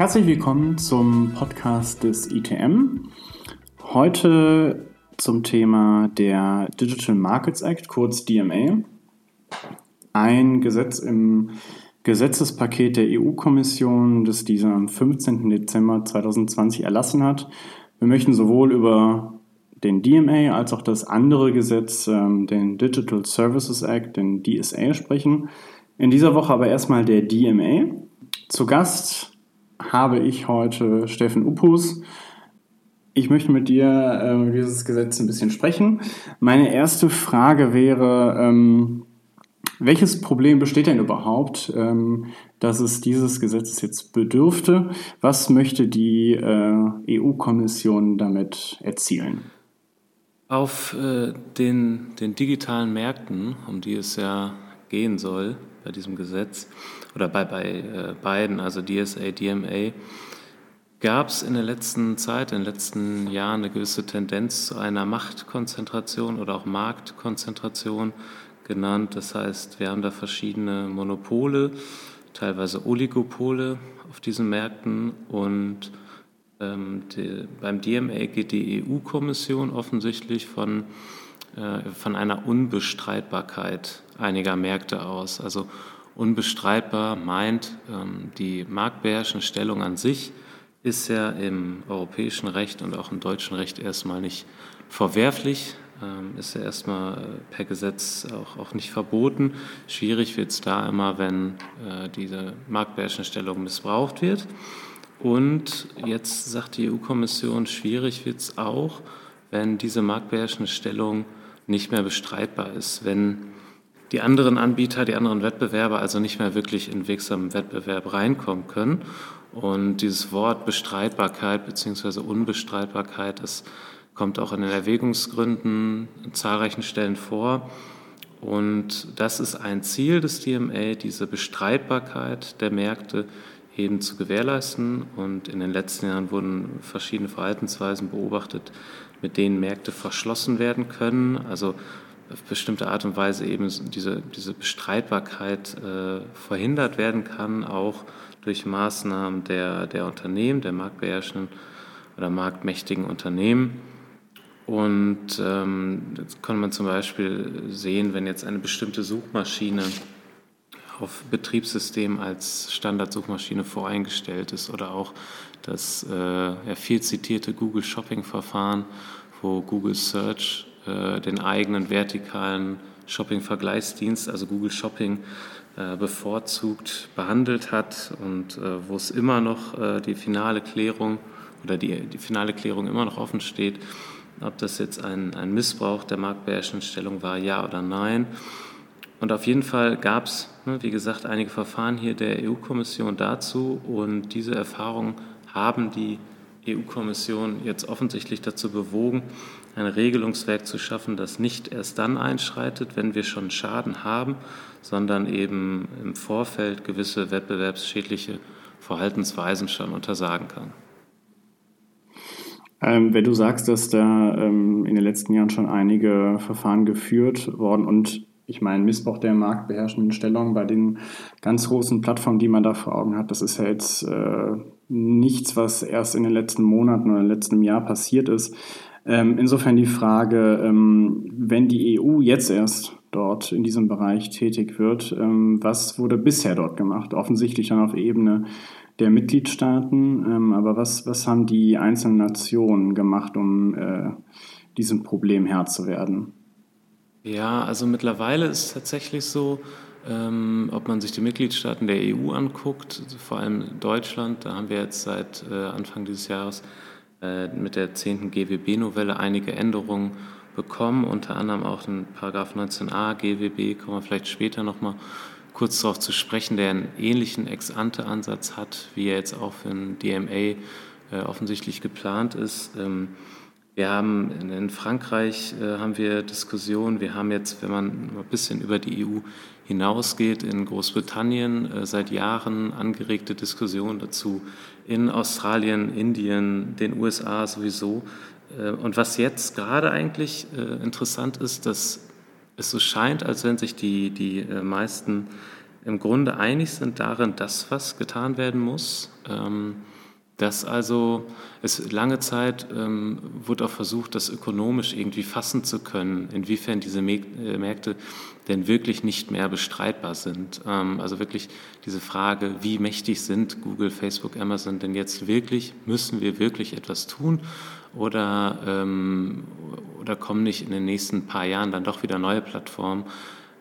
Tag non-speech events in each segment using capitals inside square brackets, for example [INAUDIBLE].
Herzlich willkommen zum Podcast des ITM. Heute zum Thema der Digital Markets Act, kurz DMA. Ein Gesetz im Gesetzespaket der EU-Kommission, das diese am 15. Dezember 2020 erlassen hat. Wir möchten sowohl über den DMA als auch das andere Gesetz, ähm, den Digital Services Act, den DSA, sprechen. In dieser Woche aber erstmal der DMA. Zu Gast habe ich heute Steffen Uppus. Ich möchte mit dir äh, über dieses Gesetz ein bisschen sprechen. Meine erste Frage wäre, ähm, welches Problem besteht denn überhaupt, ähm, dass es dieses Gesetzes jetzt bedürfte? Was möchte die äh, EU-Kommission damit erzielen? Auf äh, den, den digitalen Märkten, um die es ja gehen soll bei diesem Gesetz, oder bei, bei äh, beiden, also DSA, DMA, gab es in der letzten Zeit, in den letzten Jahren eine gewisse Tendenz zu einer Machtkonzentration oder auch Marktkonzentration genannt. Das heißt, wir haben da verschiedene Monopole, teilweise Oligopole auf diesen Märkten und ähm, die, beim DMA geht die EU-Kommission offensichtlich von, äh, von einer Unbestreitbarkeit einiger Märkte aus. Also unbestreitbar meint, ähm, die marktbeherrschende Stellung an sich ist ja im europäischen Recht und auch im deutschen Recht erstmal nicht verwerflich, ähm, ist ja erstmal äh, per Gesetz auch, auch nicht verboten. Schwierig wird es da immer, wenn äh, diese marktbeherrschende Stellung missbraucht wird. Und jetzt sagt die EU-Kommission, schwierig wird es auch, wenn diese marktbeherrschende Stellung nicht mehr bestreitbar ist, wenn die anderen Anbieter, die anderen Wettbewerber also nicht mehr wirklich in wirksamen Wettbewerb reinkommen können. Und dieses Wort Bestreitbarkeit bzw. Unbestreitbarkeit, das kommt auch in den Erwägungsgründen in zahlreichen Stellen vor. Und das ist ein Ziel des DMA, diese Bestreitbarkeit der Märkte eben zu gewährleisten. Und in den letzten Jahren wurden verschiedene Verhaltensweisen beobachtet, mit denen Märkte verschlossen werden können. Also auf bestimmte Art und Weise eben diese, diese Bestreitbarkeit äh, verhindert werden kann, auch durch Maßnahmen der, der Unternehmen, der marktbeherrschenden oder marktmächtigen Unternehmen. Und ähm, das kann man zum Beispiel sehen, wenn jetzt eine bestimmte Suchmaschine auf Betriebssystem als Standardsuchmaschine voreingestellt ist oder auch das äh, ja, viel zitierte Google Shopping Verfahren, wo Google Search äh, den eigenen vertikalen Shopping-Vergleichsdienst, also Google Shopping, äh, bevorzugt behandelt hat und äh, wo es immer noch die finale Klärung oder die, die finale Klärung immer noch offen steht, ob das jetzt ein, ein Missbrauch der marktbeherrschenden Stellung war, ja oder nein. Und auf jeden Fall gab es, ne, wie gesagt, einige Verfahren hier der EU-Kommission dazu und diese Erfahrungen haben die EU-Kommission jetzt offensichtlich dazu bewogen, ein Regelungswerk zu schaffen, das nicht erst dann einschreitet, wenn wir schon Schaden haben, sondern eben im Vorfeld gewisse wettbewerbsschädliche Verhaltensweisen schon untersagen kann. Ähm, wenn du sagst, dass da ähm, in den letzten Jahren schon einige Verfahren geführt worden und ich meine, Missbrauch der marktbeherrschenden Stellung bei den ganz großen Plattformen, die man da vor Augen hat, das ist ja jetzt äh, nichts, was erst in den letzten Monaten oder letzten Jahr passiert ist. Ähm, insofern die Frage, ähm, wenn die EU jetzt erst dort in diesem Bereich tätig wird, ähm, was wurde bisher dort gemacht? Offensichtlich dann auf Ebene der Mitgliedstaaten, ähm, aber was, was haben die einzelnen Nationen gemacht, um äh, diesem Problem Herr zu werden? Ja, also mittlerweile ist es tatsächlich so, ähm, ob man sich die Mitgliedstaaten der EU anguckt, vor allem Deutschland, da haben wir jetzt seit äh, Anfang dieses Jahres äh, mit der 10. GWB-Novelle einige Änderungen bekommen, unter anderem auch den Paragraph 19a GWB, kommen wir vielleicht später nochmal kurz darauf zu sprechen, der einen ähnlichen Ex-ante-Ansatz hat, wie er jetzt auch für ein DMA äh, offensichtlich geplant ist. Ähm, wir haben in Frankreich äh, haben wir Diskussionen. Wir haben jetzt, wenn man ein bisschen über die EU hinausgeht, in Großbritannien äh, seit Jahren angeregte Diskussionen dazu. In Australien, Indien, den USA sowieso. Äh, und was jetzt gerade eigentlich äh, interessant ist, dass es so scheint, als wenn sich die, die äh, meisten im Grunde einig sind darin, dass was getan werden muss. Ähm, dass also es lange Zeit ähm, wurde auch versucht, das ökonomisch irgendwie fassen zu können, inwiefern diese äh, Märkte denn wirklich nicht mehr bestreitbar sind. Ähm, also wirklich diese Frage, wie mächtig sind Google, Facebook, Amazon denn jetzt wirklich? Müssen wir wirklich etwas tun? Oder, ähm, oder kommen nicht in den nächsten paar Jahren dann doch wieder neue Plattformen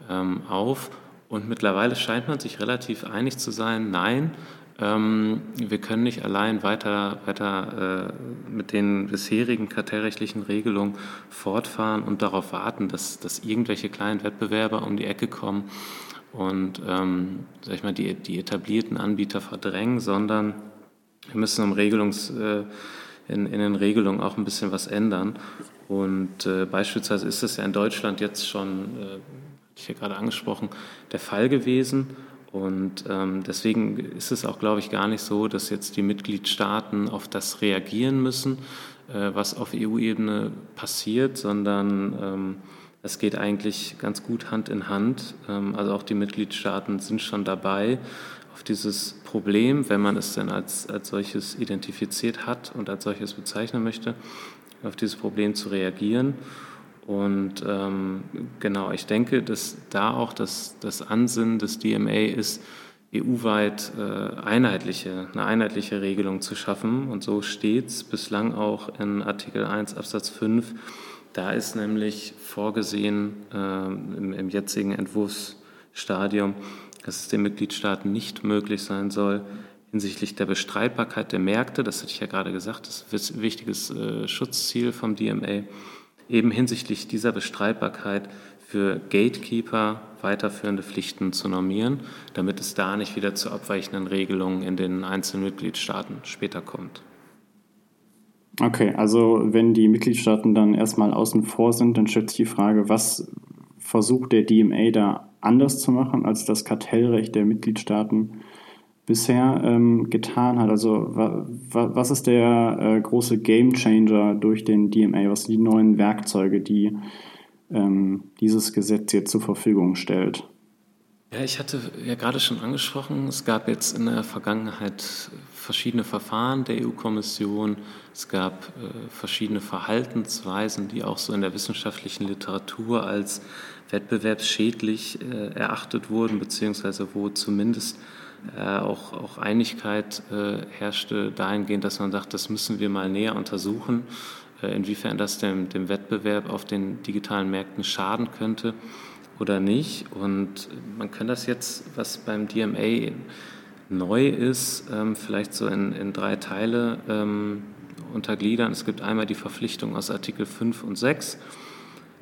ähm, auf? Und mittlerweile scheint man sich relativ einig zu sein, nein, ähm, wir können nicht allein weiter, weiter äh, mit den bisherigen kartellrechtlichen Regelungen fortfahren und darauf warten, dass, dass irgendwelche kleinen Wettbewerber um die Ecke kommen und ähm, sag ich mal, die, die etablierten Anbieter verdrängen, sondern wir müssen im Regelungs, äh, in, in den Regelungen auch ein bisschen was ändern. Und äh, beispielsweise ist es ja in Deutschland jetzt schon, äh, ich ja gerade angesprochen, der Fall gewesen. Und ähm, deswegen ist es auch, glaube ich, gar nicht so, dass jetzt die Mitgliedstaaten auf das reagieren müssen, äh, was auf EU-Ebene passiert, sondern ähm, es geht eigentlich ganz gut Hand in Hand. Ähm, also auch die Mitgliedstaaten sind schon dabei, auf dieses Problem, wenn man es denn als, als solches identifiziert hat und als solches bezeichnen möchte, auf dieses Problem zu reagieren. Und ähm, genau, ich denke, dass da auch das, das Ansinnen des DMA ist, EU-weit äh, einheitliche, eine einheitliche Regelung zu schaffen. Und so steht es bislang auch in Artikel 1 Absatz 5. Da ist nämlich vorgesehen äh, im, im jetzigen Entwurfsstadium, dass es den Mitgliedstaaten nicht möglich sein soll, hinsichtlich der Bestreitbarkeit der Märkte, das hatte ich ja gerade gesagt, das ist ein wichtiges äh, Schutzziel vom DMA, eben hinsichtlich dieser Bestreitbarkeit für Gatekeeper weiterführende Pflichten zu normieren, damit es da nicht wieder zu abweichenden Regelungen in den einzelnen Mitgliedstaaten später kommt. Okay, also wenn die Mitgliedstaaten dann erstmal außen vor sind, dann stellt sich die Frage, was versucht der DMA da anders zu machen als das Kartellrecht der Mitgliedstaaten bisher ähm, getan hat? Also wa, wa, was ist der äh, große Game Changer durch den DMA? Was sind die neuen Werkzeuge, die ähm, dieses Gesetz jetzt zur Verfügung stellt? Ja, ich hatte ja gerade schon angesprochen, es gab jetzt in der Vergangenheit verschiedene Verfahren der EU-Kommission, es gab äh, verschiedene Verhaltensweisen, die auch so in der wissenschaftlichen Literatur als wettbewerbsschädlich äh, erachtet wurden, beziehungsweise wo zumindest auch, auch Einigkeit äh, herrschte dahingehend, dass man sagt, das müssen wir mal näher untersuchen, äh, inwiefern das dem, dem Wettbewerb auf den digitalen Märkten schaden könnte oder nicht. Und man kann das jetzt, was beim DMA neu ist, ähm, vielleicht so in, in drei Teile ähm, untergliedern. Es gibt einmal die Verpflichtung aus Artikel 5 und 6.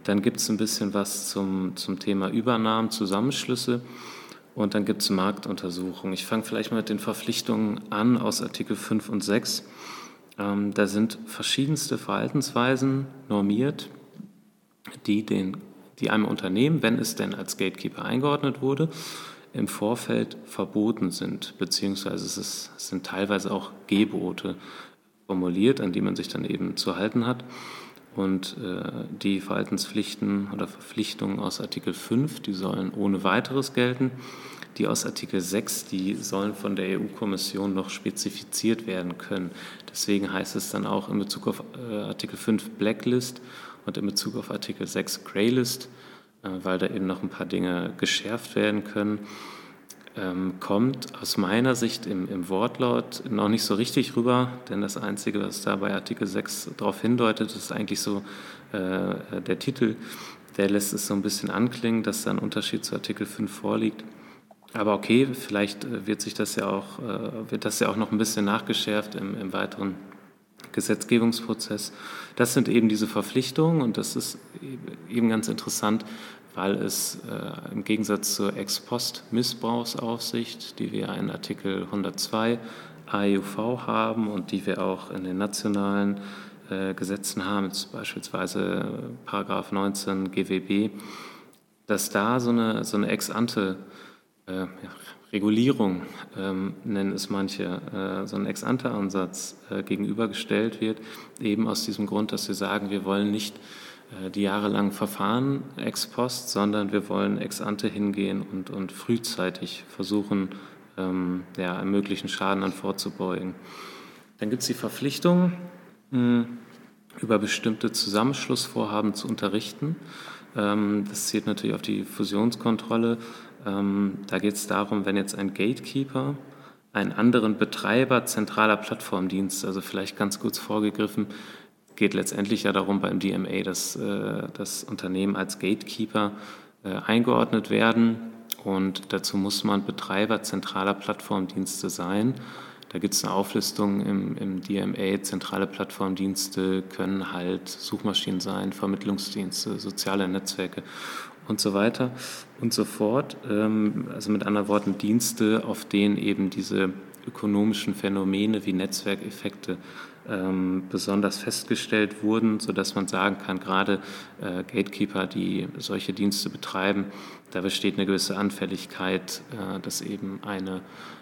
Dann gibt es ein bisschen was zum, zum Thema Übernahmen, Zusammenschlüsse. Und dann gibt es Marktuntersuchungen. Ich fange vielleicht mal mit den Verpflichtungen an aus Artikel 5 und 6. Ähm, da sind verschiedenste Verhaltensweisen normiert, die, den, die einem Unternehmen, wenn es denn als Gatekeeper eingeordnet wurde, im Vorfeld verboten sind, beziehungsweise es, ist, es sind teilweise auch Gebote formuliert, an die man sich dann eben zu halten hat. Und äh, die Verhaltenspflichten oder Verpflichtungen aus Artikel 5, die sollen ohne weiteres gelten. Die aus Artikel 6, die sollen von der EU-Kommission noch spezifiziert werden können. Deswegen heißt es dann auch in Bezug auf äh, Artikel 5 Blacklist und in Bezug auf Artikel 6 Greylist, äh, weil da eben noch ein paar Dinge geschärft werden können kommt aus meiner Sicht im, im, Wortlaut noch nicht so richtig rüber, denn das Einzige, was da bei Artikel 6 darauf hindeutet, ist eigentlich so äh, der Titel, der lässt es so ein bisschen anklingen, dass da ein Unterschied zu Artikel 5 vorliegt. Aber okay, vielleicht äh, wird sich das ja auch, äh, wird das ja auch noch ein bisschen nachgeschärft im, im weiteren Gesetzgebungsprozess. Das sind eben diese Verpflichtungen und das ist eben ganz interessant, weil es äh, im Gegensatz zur Ex-Post-Missbrauchsaufsicht, die wir in Artikel 102 AEUV haben und die wir auch in den nationalen äh, Gesetzen haben, beispielsweise Paragraph 19 GWB, dass da so eine, so eine Ex-ante äh, Regulierung, ähm, nennen es manche, äh, so ein Ex-ante-Ansatz äh, gegenübergestellt wird, eben aus diesem Grund, dass wir sagen, wir wollen nicht die jahrelangen Verfahren ex post, sondern wir wollen ex ante hingehen und, und frühzeitig versuchen, ähm, ja, möglichen Schaden an vorzubeugen. Dann gibt es die Verpflichtung, mh, über bestimmte Zusammenschlussvorhaben zu unterrichten. Ähm, das zielt natürlich auf die Fusionskontrolle. Ähm, da geht es darum, wenn jetzt ein Gatekeeper einen anderen Betreiber zentraler Plattformdienste, also vielleicht ganz kurz vorgegriffen, geht letztendlich ja darum beim DMA, dass äh, das Unternehmen als Gatekeeper äh, eingeordnet werden und dazu muss man Betreiber zentraler Plattformdienste sein. Da gibt es eine Auflistung im, im DMA. Zentrale Plattformdienste können halt Suchmaschinen sein, Vermittlungsdienste, soziale Netzwerke und so weiter und so fort. Ähm, also mit anderen Worten Dienste, auf denen eben diese ökonomischen Phänomene wie Netzwerkeffekte besonders festgestellt wurden, sodass man sagen kann, gerade äh, Gatekeeper, die solche Dienste betreiben, da besteht eine gewisse Anfälligkeit, äh, dass eben eine,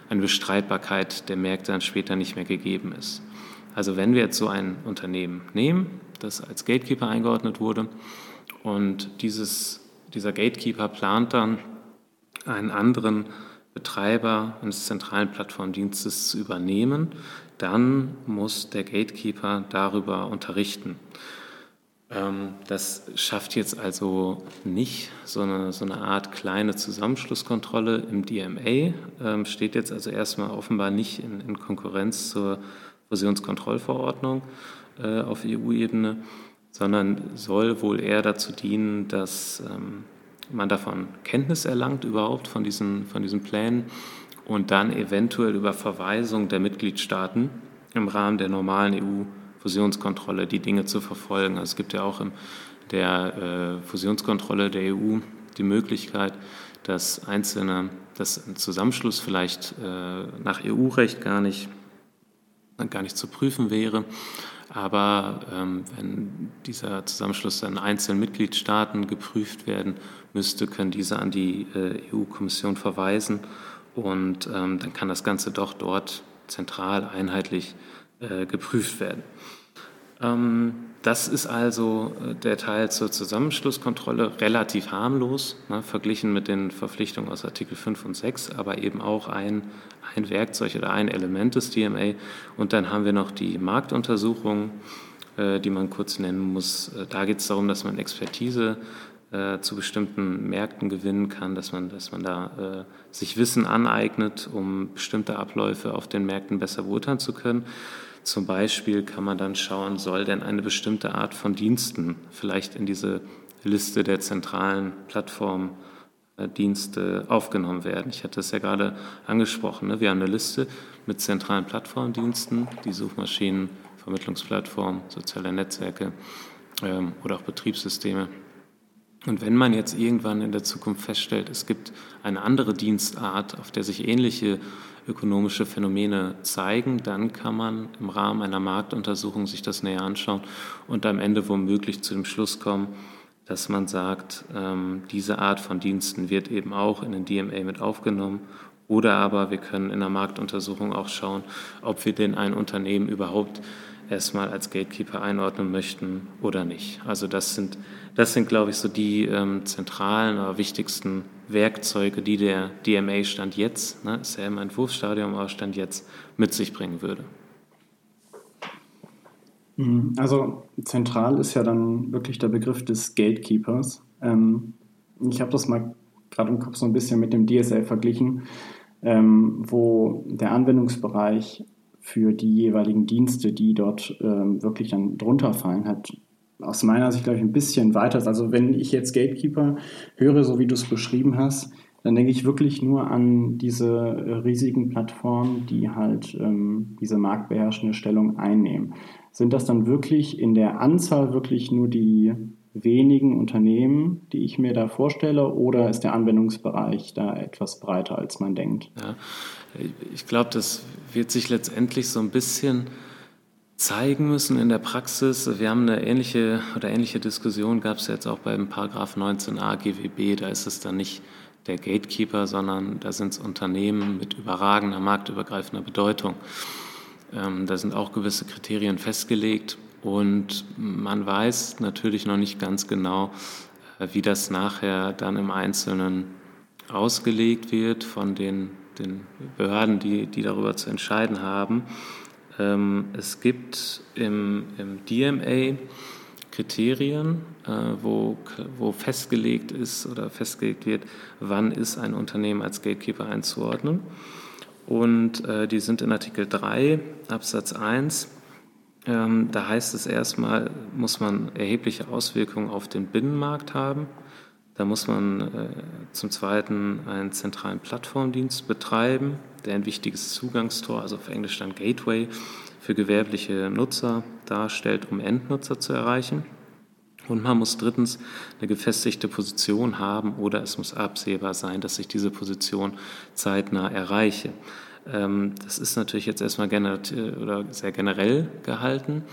eine Bestreitbarkeit der Märkte dann später nicht mehr gegeben ist. Also wenn wir jetzt so ein Unternehmen nehmen, das als Gatekeeper eingeordnet wurde und dieses, dieser Gatekeeper plant dann einen anderen Betreiber eines zentralen Plattformdienstes zu übernehmen, dann muss der Gatekeeper darüber unterrichten. Ähm, das schafft jetzt also nicht so eine, so eine Art kleine Zusammenschlusskontrolle im DMA, ähm, steht jetzt also erstmal offenbar nicht in, in Konkurrenz zur Fusionskontrollverordnung äh, auf EU-Ebene, sondern soll wohl eher dazu dienen, dass ähm, man davon Kenntnis erlangt überhaupt von diesen, von diesen Plänen und dann eventuell über Verweisung der Mitgliedstaaten im Rahmen der normalen EU-Fusionskontrolle die Dinge zu verfolgen. Also es gibt ja auch in der äh, Fusionskontrolle der EU die Möglichkeit, dass einzelne, dass ein Zusammenschluss vielleicht äh, nach EU-Recht gar nicht, gar nicht zu prüfen wäre. Aber ähm, wenn dieser Zusammenschluss dann einzelnen Mitgliedstaaten geprüft werden müsste, können diese an die äh, EU-Kommission verweisen und ähm, dann kann das Ganze doch dort zentral einheitlich äh, geprüft werden. Ähm, das ist also äh, der Teil zur Zusammenschlusskontrolle relativ harmlos, ne, verglichen mit den Verpflichtungen aus Artikel 5 und 6, aber eben auch ein, ein Werkzeug oder ein Element des DMA. Und dann haben wir noch die Marktuntersuchung, äh, die man kurz nennen muss. Äh, da geht es darum, dass man Expertise äh, zu bestimmten Märkten gewinnen kann, dass man, dass man da äh, sich Wissen aneignet, um bestimmte Abläufe auf den Märkten besser beurteilen zu können. Zum Beispiel kann man dann schauen, soll denn eine bestimmte Art von Diensten vielleicht in diese Liste der zentralen Plattformdienste aufgenommen werden. Ich hatte es ja gerade angesprochen. Ne? Wir haben eine Liste mit zentralen Plattformdiensten, die Suchmaschinen, Vermittlungsplattformen, soziale Netzwerke ähm, oder auch Betriebssysteme. Und wenn man jetzt irgendwann in der Zukunft feststellt, es gibt eine andere Dienstart, auf der sich ähnliche ökonomische Phänomene zeigen, dann kann man im Rahmen einer Marktuntersuchung sich das näher anschauen und am Ende womöglich zu dem Schluss kommen, dass man sagt, ähm, diese Art von Diensten wird eben auch in den DMA mit aufgenommen. Oder aber wir können in der Marktuntersuchung auch schauen, ob wir denn ein Unternehmen überhaupt erstmal als Gatekeeper einordnen möchten oder nicht. Also das sind, das sind glaube ich, so die ähm, zentralen oder wichtigsten Werkzeuge, die der DMA Stand jetzt, ne, ist ja im Entwurfsstadium, aber Stand jetzt mit sich bringen würde. Mhm. Also zentral ist ja dann wirklich der Begriff des Gatekeepers. Ähm, ich habe das mal gerade im Kopf so ein bisschen mit dem DSL verglichen, ähm, wo der Anwendungsbereich für die jeweiligen Dienste, die dort ähm, wirklich dann drunter fallen, hat aus meiner Sicht, glaube ich, ein bisschen weiter. Also wenn ich jetzt Gatekeeper höre, so wie du es beschrieben hast, dann denke ich wirklich nur an diese äh, riesigen Plattformen, die halt ähm, diese marktbeherrschende Stellung einnehmen. Sind das dann wirklich in der Anzahl wirklich nur die wenigen Unternehmen, die ich mir da vorstelle, oder ist der Anwendungsbereich da etwas breiter, als man denkt? Ja, ich glaube, das wird sich letztendlich so ein bisschen zeigen müssen in der Praxis. Wir haben eine ähnliche oder ähnliche Diskussion gab es jetzt auch beim Paragraph 19a GWB. Da ist es dann nicht der Gatekeeper, sondern da sind es Unternehmen mit überragender marktübergreifender Bedeutung. Ähm, da sind auch gewisse Kriterien festgelegt Und man weiß natürlich noch nicht ganz genau, äh, wie das nachher dann im Einzelnen ausgelegt wird von den, den Behörden, die, die darüber zu entscheiden haben. Ähm, es gibt im, im DMA Kriterien, äh, wo, wo festgelegt ist oder festgelegt wird, wann ist ein Unternehmen als Gatekeeper einzuordnen. Und äh, die sind in Artikel 3 Absatz 1 ähm, da heißt es erstmal, muss man erhebliche Auswirkungen auf den Binnenmarkt haben. Da muss man äh, zum Zweiten einen zentralen Plattformdienst betreiben, der ein wichtiges Zugangstor, also auf Englisch dann Gateway, für gewerbliche Nutzer darstellt, um Endnutzer zu erreichen. Und man muss drittens eine gefestigte Position haben oder es muss absehbar sein, dass ich diese Position zeitnah erreiche. Ähm, das ist natürlich jetzt erstmal oder sehr generell gehalten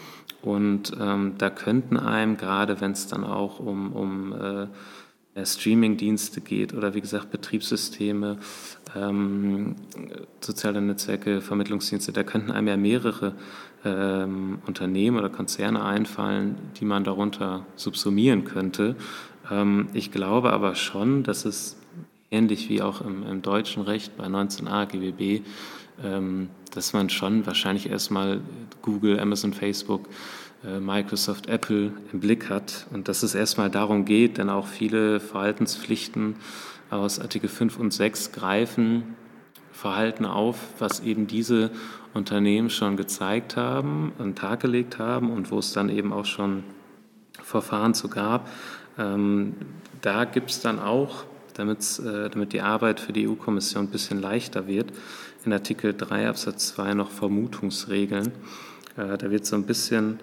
und ähm, da könnten einem, gerade wenn es dann auch um, um äh, Streaming-Dienste geht oder wie gesagt Betriebssysteme, ähm, soziale Netzwerke, Vermittlungsdienste, da könnten einem ja mehrere ähm, Unternehmen oder Konzerne einfallen, die man darunter subsumieren könnte. Ähm, ich glaube aber schon, dass es ähnlich wie auch im, im deutschen Recht bei 19a GWB, ähm, dass man schon wahrscheinlich erstmal Google, Amazon, Facebook, äh, Microsoft, Apple im Blick hat und dass es erstmal darum geht, denn auch viele Verhaltenspflichten aus Artikel 5 und 6 greifen Verhalten auf, was eben diese Unternehmen schon gezeigt haben, an den Tag gelegt haben und wo es dann eben auch schon Verfahren zu gab. Ähm, da gibt es dann auch äh, damit die Arbeit für die EU-Kommission ein bisschen leichter wird, in Artikel 3 Absatz 2 noch Vermutungsregeln. Äh, da wird so ein bisschen,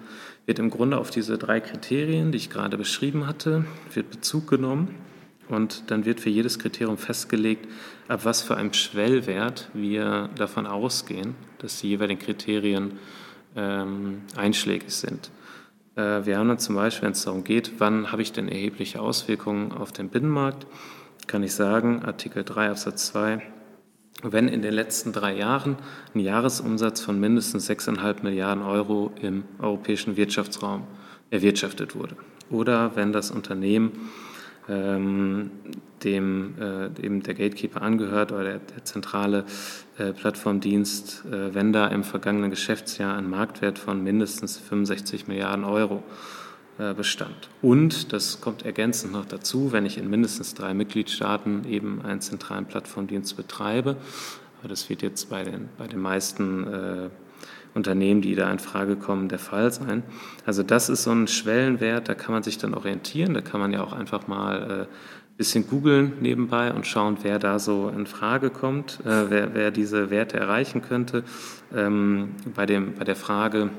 wird im Grunde auf diese drei Kriterien, die ich gerade beschrieben hatte, wird Bezug genommen und dann wird für jedes Kriterium festgelegt, ab was für einem Schwellwert wir davon ausgehen, dass die jeweiligen Kriterien ähm, einschlägig sind. Äh, wir haben dann zum Beispiel, wenn es darum geht, wann habe ich denn erhebliche Auswirkungen auf den Binnenmarkt, kann ich sagen, Artikel 3 Absatz 2, wenn in den letzten drei Jahren ein Jahresumsatz von mindestens 6,5 Milliarden Euro im europäischen Wirtschaftsraum erwirtschaftet wurde. Oder wenn das Unternehmen ähm, dem äh, eben der Gatekeeper angehört oder der, der zentrale äh, Plattformdienst, äh, wenn da im vergangenen Geschäftsjahr ein Marktwert von mindestens 65 Milliarden Euro äh, bestand. Und, das kommt ergänzend noch dazu, wenn ich in mindestens drei Mitgliedstaaten eben einen zentralen Plattformdienst betreibe, aber das wird jetzt bei den, bei den meisten äh, Unternehmen, die da in Frage kommen, der Fall sein. Also das ist so ein Schwellenwert, da kann man sich dann orientieren, da kann man ja auch einfach mal äh, bisschen googeln nebenbei und schauen, wer da so in Frage kommt, äh, wer, wer diese Werte erreichen könnte. Ähm, bei, dem, bei der Frage,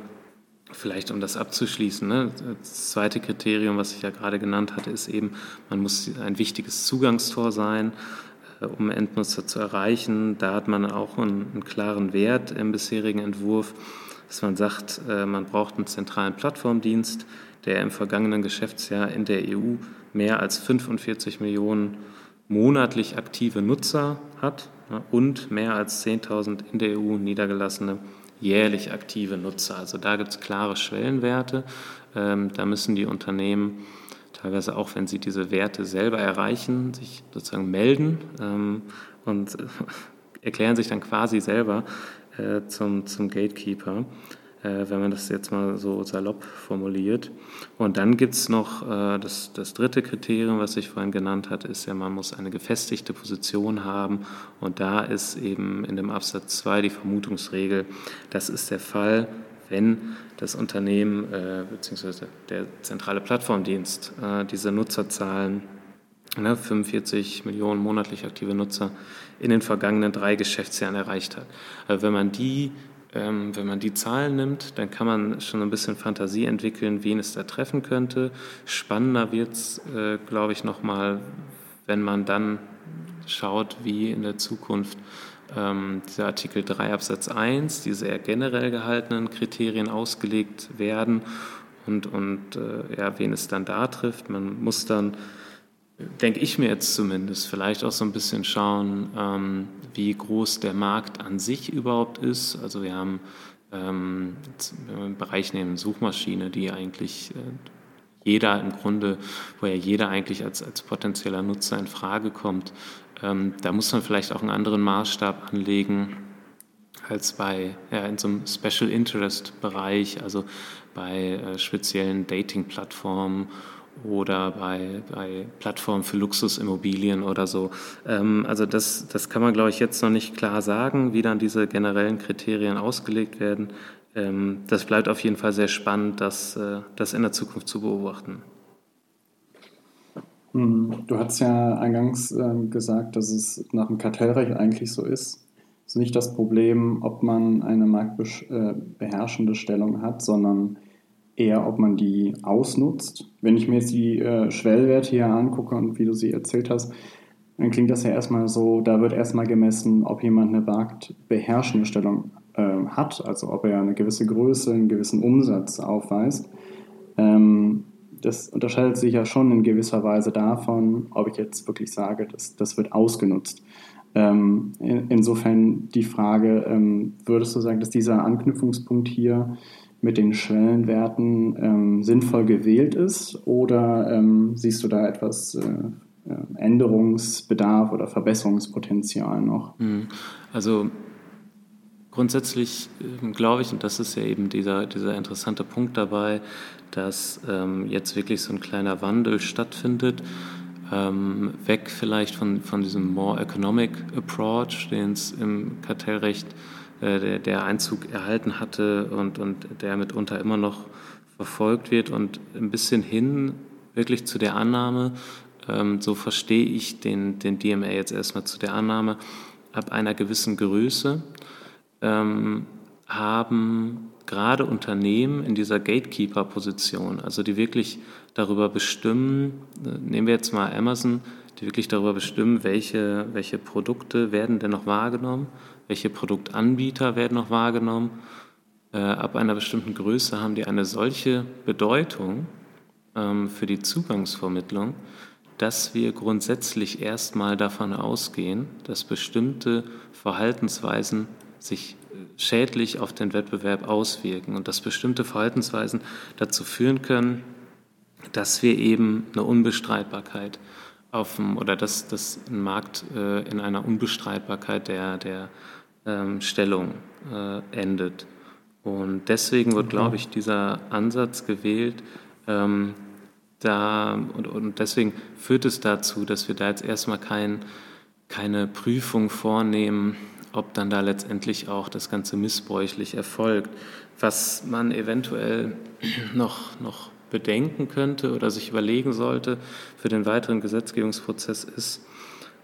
Vielleicht um das abzuschließen, ne? das zweite Kriterium, was ich ja gerade genannt hatte, ist eben, man muss ein wichtiges Zugangstor sein, äh, um Endnutzer zu erreichen. Da hat man auch einen, einen klaren Wert im bisherigen Entwurf, dass man sagt, äh, man braucht einen zentralen Plattformdienst, der im vergangenen Geschäftsjahr in der EU mehr als 45 Millionen monatlich aktive Nutzer hat und mehr als 10.000 in der EU niedergelassene jährlich aktive Nutzer. Also da gibt es klare Schwellenwerte. Ähm, da müssen die Unternehmen teilweise auch, wenn sie diese Werte selber erreichen, sich sozusagen melden ähm, und [LAUGHS] erklären sich dann quasi selber äh, zum, zum Gatekeeper. Äh, wenn man das jetzt mal so salopp formuliert. Und dann gibt es noch äh, das, das dritte Kriterium, was ich vorhin genannt hatte, ist ja, man muss eine gefestigte Position haben. Und da ist eben in dem Absatz 2 die Vermutungsregel, das ist der Fall, wenn das Unternehmen äh, bzw. der zentrale Plattformdienst äh, diese Nutzerzahlen, ne, 45 Millionen monatlich aktive Nutzer, in den vergangenen drei Geschäftsjahren erreicht hat. Also wenn man die ähm, wenn man die Zahlen nimmt, dann kann man schon ein bisschen Fantasie entwickeln, wen es da treffen könnte. Spannender wird es, äh, glaube ich, nochmal, wenn man dann schaut, wie in der Zukunft ähm, dieser Artikel 3 Absatz 1, diese eher generell gehaltenen Kriterien ausgelegt werden und, und äh, ja, wen es dann da trifft. Man muss dann denke ich mir jetzt zumindest, vielleicht auch so ein bisschen schauen, ähm, wie groß der Markt an sich überhaupt ist. Also wir haben ähm, wenn einen Bereich nehmen, Suchmaschine, die eigentlich äh, jeder im Grunde, wo ja jeder eigentlich als, als potenzieller Nutzer in Frage kommt, ähm, da muss man vielleicht auch einen anderen Maßstab anlegen als bei ja, in so einem Special Interest Bereich, also bei äh, speziellen Dating-Plattformen oder bei, bei Plattformen für Luxusimmobilien oder so. Ähm, also das, das kann man, glaube ich, jetzt noch nicht klar sagen, wie dann diese generellen Kriterien ausgelegt werden. Ähm, das bleibt auf jeden Fall sehr spannend, das, äh, das in der Zukunft zu beobachten. Hm, du hast ja eingangs ähm, gesagt, dass es nach dem Kartellrecht eigentlich so ist. Es ist nicht das Problem, ob man eine marktbeherrschende äh, Stellung hat, sondern eher, ob man die ausnutzt. Wenn ich mir jetzt die äh, Schwellwerte hier angucke und wie du sie erzählt hast, dann klingt das ja erstmal so, da wird erstmal gemessen, ob jemand eine marktbeherrschende Stellung äh, hat, also ob er eine gewisse Größe, einen gewissen Umsatz aufweist. Ähm, das unterscheidet sich ja schon in gewisser Weise davon, ob ich jetzt wirklich sage, dass das wird ausgenutzt. Ähm, in, insofern die Frage, ähm, würdest du sagen, dass dieser Anknüpfungspunkt hier mit den Schwellenwerten ähm, sinnvoll gewählt ist oder ähm, siehst du da etwas äh, äh Änderungsbedarf oder Verbesserungspotenzial noch? Hm. Also grundsätzlich äh, glaube ich, und das ist ja eben dieser, dieser interessante Punkt dabei, dass ähm, jetzt wirklich so ein kleiner Wandel stattfindet, ähm, weg vielleicht von, von diesem more economic approach, den es im Kartellrecht gibt der, der Einzug erhalten hatte und, und der mitunter immer noch verfolgt wird. Und ein bisschen hin wirklich zu der Annahme, ähm, so verstehe ich den, den DMA jetzt erstmal zu der Annahme, ab einer gewissen Größe ähm, haben gerade Unternehmen in dieser Gatekeeper-Position, also die wirklich darüber bestimmen, äh, nehmen wir jetzt mal Amazon, die wirklich darüber bestimmen, welche, welche Produkte werden denn noch wahrgenommen welche Produktanbieter werden noch wahrgenommen. Äh, ab einer bestimmten Größe haben die eine solche Bedeutung ähm, für die Zugangsvermittlung, dass wir grundsätzlich erstmal davon ausgehen, dass bestimmte Verhaltensweisen sich äh, schädlich auf den Wettbewerb auswirken und dass bestimmte Verhaltensweisen dazu führen können, dass wir eben eine Unbestreitbarkeit auf dem, oder dass, dass ein Markt äh, in einer Unbestreitbarkeit der, der ähm, Stellung äh, endet. Und deswegen wird, glaube ich, dieser Ansatz gewählt. Ähm, da, und, und deswegen führt es dazu, dass wir da jetzt erstmal kein, keine Prüfung vornehmen, ob dann da letztendlich auch das Ganze missbräuchlich erfolgt. Was man eventuell [CLEARS THROAT] noch, noch bedenken könnte oder sich überlegen sollte für den weiteren Gesetzgebungsprozess ist,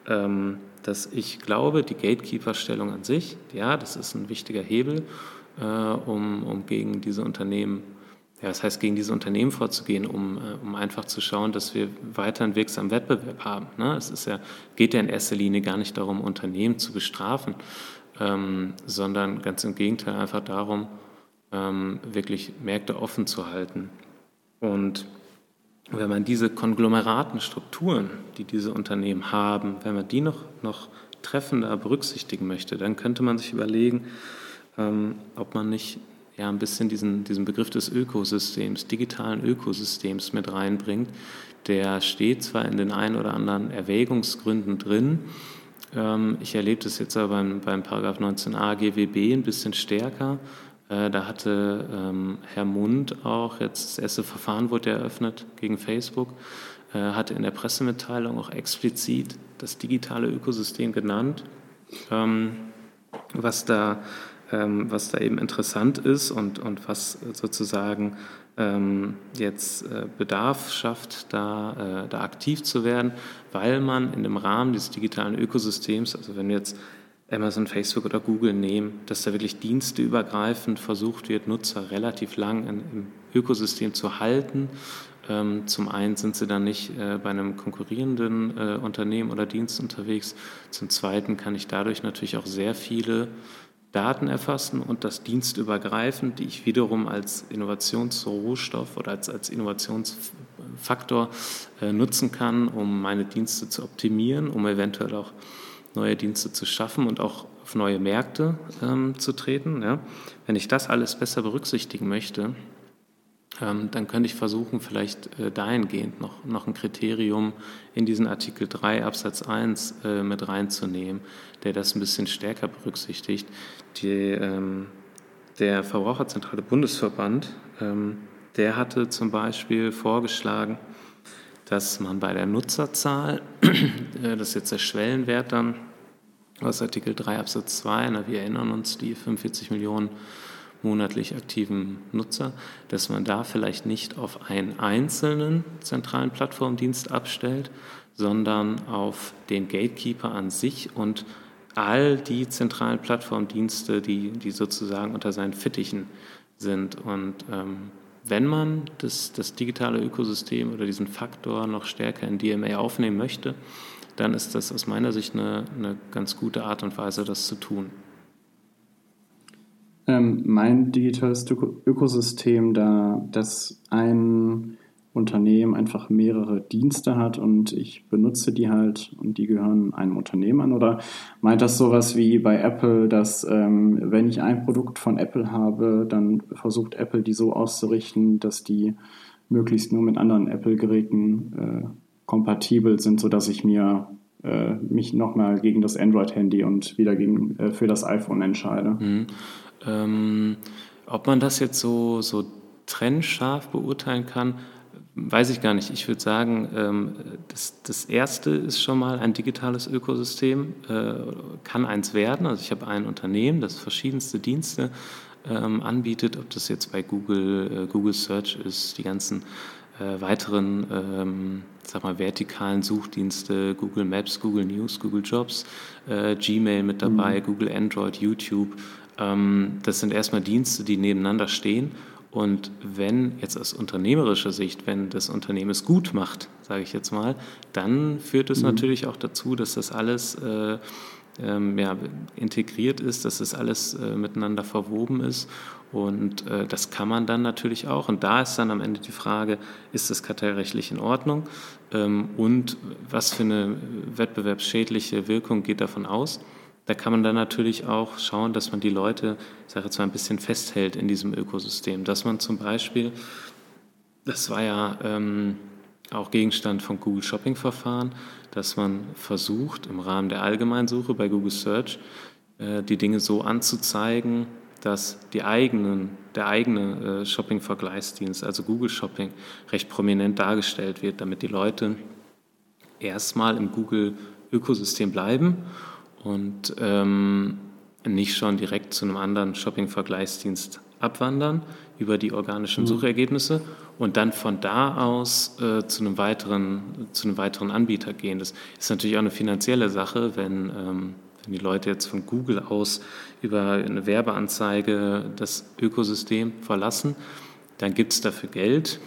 ähm, dass ich glaube, die Gatekeeper-Stellung an sich, ja, das ist ein wichtiger Hebel, äh, um, um gegen diese Unternehmen, ja, das heißt, gegen diese Unternehmen vorzugehen, um, äh, um einfach zu schauen, dass wir weiterhin wirksamen Wettbewerb haben. Ne? Es ist ja, geht ja in erster Linie gar nicht darum, Unternehmen zu bestrafen, ähm, sondern ganz im Gegenteil einfach darum, ähm, wirklich Märkte offen zu halten. Und wenn man diese Konglomeratenstrukturen, die diese Unternehmen haben, wenn man die noch, noch treffender berücksichtigen möchte, dann könnte man sich überlegen, ähm, ob man nicht ja, ein bisschen diesen, diesen Begriff des Ökosystems, digitalen Ökosystems mit reinbringt. Der steht zwar in den ein oder anderen Erwägungsgründen drin, ähm, ich erlebe das jetzt aber beim, beim Paragraph 19a GWB ein bisschen stärker, da hatte ähm, Herr Mund auch, jetzt das erste Verfahren wurde eröffnet gegen Facebook, äh, hatte in der Pressemitteilung auch explizit das digitale Ökosystem genannt. Ähm, was, da, ähm, was da eben interessant ist und, und was sozusagen ähm, jetzt äh, Bedarf schafft, da, äh, da aktiv zu werden, weil man in dem Rahmen dieses digitalen Ökosystems, also wenn wir jetzt Amazon, Facebook oder Google nehmen, dass da wirklich diensteübergreifend versucht wird, Nutzer relativ lang im Ökosystem zu halten. Ähm, zum einen sind sie dann nicht äh, bei einem konkurrierenden äh, Unternehmen oder Dienst unterwegs. Zum zweiten kann ich dadurch natürlich auch sehr viele Daten erfassen und das dienstübergreifend, die ich wiederum als Innovationsrohstoff oder als, als Innovationsfaktor äh, nutzen kann, um meine Dienste zu optimieren, um eventuell auch neue Dienste zu schaffen und auch auf neue Märkte ähm, zu treten. Ja. Wenn ich das alles besser berücksichtigen möchte, ähm, dann könnte ich versuchen, vielleicht äh, dahingehend noch, noch ein Kriterium in diesen Artikel 3 Absatz 1 äh, mit reinzunehmen, der das ein bisschen stärker berücksichtigt. Die, ähm, der Verbraucherzentrale Bundesverband, ähm, der hatte zum Beispiel vorgeschlagen, dass man bei der Nutzerzahl, [CLEARS THROAT] äh, das ist jetzt der Schwellenwert dann aus Artikel 3 Absatz 2, na, wir erinnern uns, die 45 Millionen monatlich aktiven Nutzer, dass man da vielleicht nicht auf einen einzelnen zentralen Plattformdienst abstellt, sondern auf den Gatekeeper an sich und all die zentralen Plattformdienste, die, die sozusagen unter seinen Fittichen sind. Und ähm, wenn man das, das digitale Ökosystem oder diesen Faktor noch stärker in DMA aufnehmen möchte, dann ist das aus meiner Sicht eine, eine ganz gute Art und Weise, das zu tun. Ähm, mein digitales Ökosystem, da das ein Unternehmen einfach mehrere Dienste hat und ich benutze die halt und die gehören einem Unternehmen an? Oder meint das sowas wie bei Apple, dass ähm, wenn ich ein Produkt von Apple habe, dann versucht Apple die so auszurichten, dass die möglichst nur mit anderen Apple-Geräten äh, kompatibel sind, sodass ich mir äh, mich nochmal gegen das Android-Handy und wieder gegen, äh, für das iPhone entscheide? Mhm. Ähm, ob man das jetzt so, so trennscharf beurteilen kann, weiß ich gar nicht. Ich würde sagen, ähm, das, das erste ist schon mal ein digitales Ökosystem, äh, kann eins werden. Also ich habe ein Unternehmen, das verschiedenste Dienste ähm, anbietet, ob das jetzt bei Google, äh, Google Search ist, die ganzen äh, weiteren, ähm, sag mal, vertikalen Suchdienste, Google Maps, Google News, Google Jobs, Gmail mit dabei, mhm. Google Android, YouTube. das sind erstmal Dienste, die nebeneinander stehen und wenn jetzt aus unternehmerischer Sicht, wenn das Unternehmen es gut macht, sage ich jetzt mal, dann führt es mhm. natürlich auch dazu, dass das alles äh, ähm, ja, integriert ist, dass das alles äh, miteinander verwoben ist. Und äh, das kann man dann natürlich auch. Und da ist dann am Ende die Frage, ist das kartellrechtlich in Ordnung? Ähm, und was für eine wettbewerbsschädliche Wirkung geht davon aus? Da kann man dann natürlich auch schauen, dass man die Leute, ich sage jetzt mal, ein bisschen festhält in diesem Ökosystem. Dass man zum Beispiel, das war ja ähm, auch Gegenstand von Google Shopping Verfahren, dass man versucht, im Rahmen der Allgemeinsuche bei Google Search äh, die Dinge so anzuzeigen, dass die eigenen, der eigene äh, Shopping-Vergleichsdienst, also Google Shopping, recht prominent dargestellt wird, damit die Leute erstmal im Google-Ökosystem bleiben und ähm, nicht schon direkt zu einem anderen Shopping-Vergleichsdienst abwandern über die organischen mhm. Suchergebnisse und dann von da aus äh, zu, einem weiteren, zu einem weiteren Anbieter gehen. Das ist natürlich auch eine finanzielle Sache, wenn, ähm, wenn die Leute jetzt von Google aus über eine Werbeanzeige das Ökosystem verlassen, dann gibt es dafür Geld.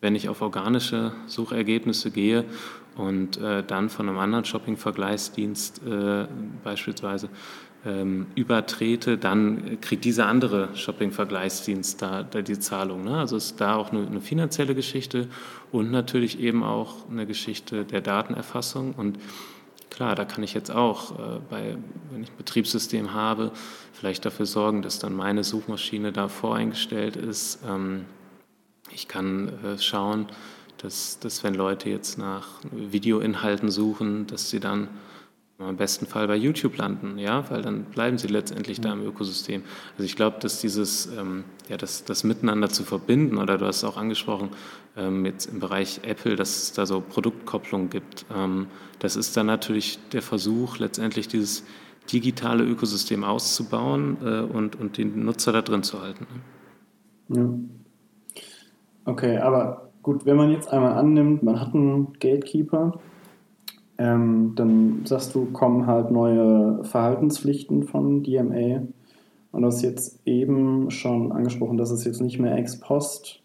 Wenn ich auf organische Suchergebnisse gehe und äh, dann von einem anderen Shopping-Vergleichsdienst äh, beispielsweise ähm, übertrete, dann kriegt dieser andere Shopping-Vergleichsdienst da, da, die Zahlung. Ne? Also ist da auch eine, eine, finanzielle Geschichte und natürlich eben auch eine Geschichte der Datenerfassung. Und klar, da kann ich jetzt auch, äh, bei, wenn ich ein Betriebssystem habe, vielleicht dafür sorgen, dass dann meine Suchmaschine da voreingestellt ist. Ähm, ich kann äh, schauen, dass, dass wenn Leute jetzt nach Videoinhalten suchen, dass sie dann im besten Fall bei YouTube landen, ja, weil dann bleiben sie letztendlich da im Ökosystem. Also ich glaube, dass dieses, ähm, ja, das, das Miteinander zu verbinden, oder du hast es auch angesprochen, ähm, jetzt im Bereich Apple, dass es da so Produktkopplung gibt, ähm, das ist dann natürlich der Versuch, letztendlich dieses digitale Ökosystem auszubauen äh, und, und den Nutzer da drin zu halten. Ne? Ja. Okay, aber Gut, wenn man jetzt einmal annimmt, man hat einen Gatekeeper, ähm, dann sagst du, kommen halt neue Verhaltenspflichten von DMA. Und du hast jetzt eben schon angesprochen, dass es jetzt nicht mehr ex post,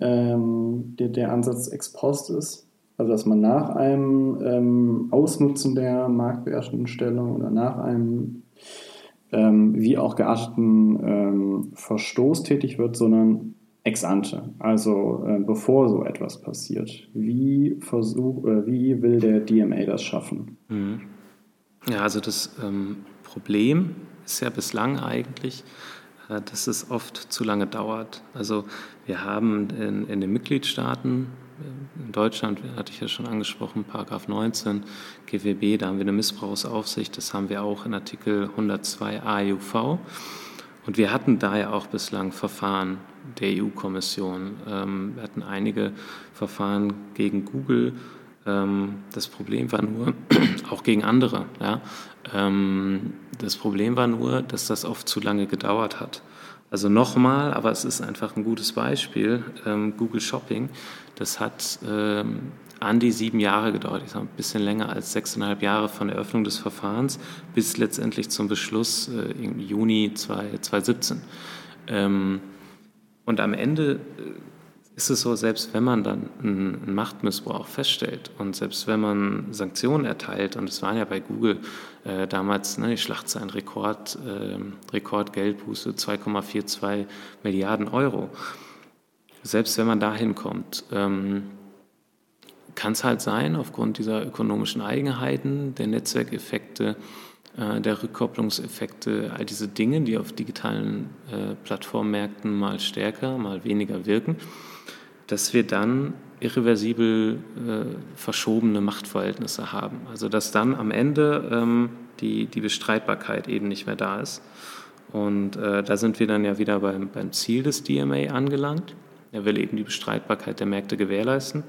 ähm, der, der Ansatz ex post ist. Also dass man nach einem ähm, Ausnutzen der marktbeherrschenden Stellung oder nach einem ähm, wie auch gearteten ähm, Verstoß tätig wird, sondern ex ante, also äh, bevor so etwas passiert. Wie, versuch, äh, wie will der DMA das schaffen? Mhm. Ja, also das ähm, Problem ist ja bislang eigentlich, äh, dass es oft zu lange dauert. Also wir haben in, in den Mitgliedstaaten, äh, in Deutschland hatte ich ja schon angesprochen, Paragraph 19 GWB, da haben wir eine Missbrauchsaufsicht, das haben wir auch in Artikel 102 AEUV. Und wir hatten da ja auch bislang Verfahren der EU-Kommission. Ähm, wir hatten einige Verfahren gegen Google. Ähm, das Problem war nur, [CLEARS THROAT] auch gegen andere, ja, ähm, das Problem war nur, dass das oft zu lange gedauert hat. Also nochmal, aber es ist einfach ein gutes Beispiel. Google Shopping, das hat an die sieben Jahre gedauert, ich sage ein bisschen länger als sechseinhalb Jahre von der Eröffnung des Verfahrens bis letztendlich zum Beschluss äh, im Juni 2017. Ähm, und am Ende äh, ist es so, selbst wenn man dann einen Machtmissbrauch feststellt und selbst wenn man Sanktionen erteilt, und es waren ja bei Google äh, damals ne, die Schlachtzeilen Rekord, äh, Rekordgeldbuße 2,42 Milliarden Euro, selbst wenn man da hinkommt, ähm, kann es halt sein, aufgrund dieser ökonomischen Eigenheiten, der Netzwerkeffekte, äh, der Rückkopplungseffekte, all diese Dinge, die auf digitalen äh, Plattformmärkten mal stärker, mal weniger wirken, dass wir dann irreversibel äh, verschobene Machtverhältnisse haben. Also dass dann am Ende ähm, die, die Bestreitbarkeit eben nicht mehr da ist. Und äh, da sind wir dann ja wieder beim, beim Ziel des DMA angelangt. Er will eben die Bestreitbarkeit der Märkte gewährleisten.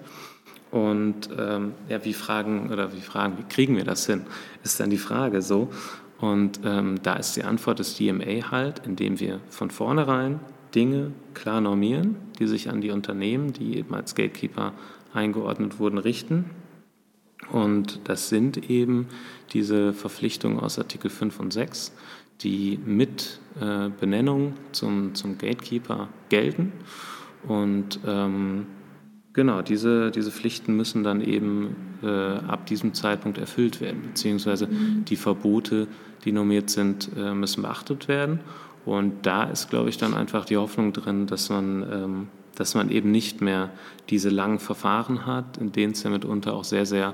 Und ähm, ja, wie fragen oder wie fragen, wie kriegen wir das hin, ist dann die Frage so. Und ähm, da ist die Antwort des DMA halt, indem wir von vornherein Dinge klar normieren, die sich an die Unternehmen, die eben als Gatekeeper eingeordnet wurden, richten. Und das sind eben diese Verpflichtungen aus Artikel 5 und 6, die mit äh, Benennung zum, zum Gatekeeper gelten. Und ähm, genau, diese, diese Pflichten müssen dann eben äh, ab diesem Zeitpunkt erfüllt werden, beziehungsweise mhm. die Verbote, die normiert sind, äh, müssen beachtet werden. Und da ist, glaube ich, dann einfach die Hoffnung drin, dass man, ähm, dass man eben nicht mehr diese langen Verfahren hat, in denen es ja mitunter auch sehr, sehr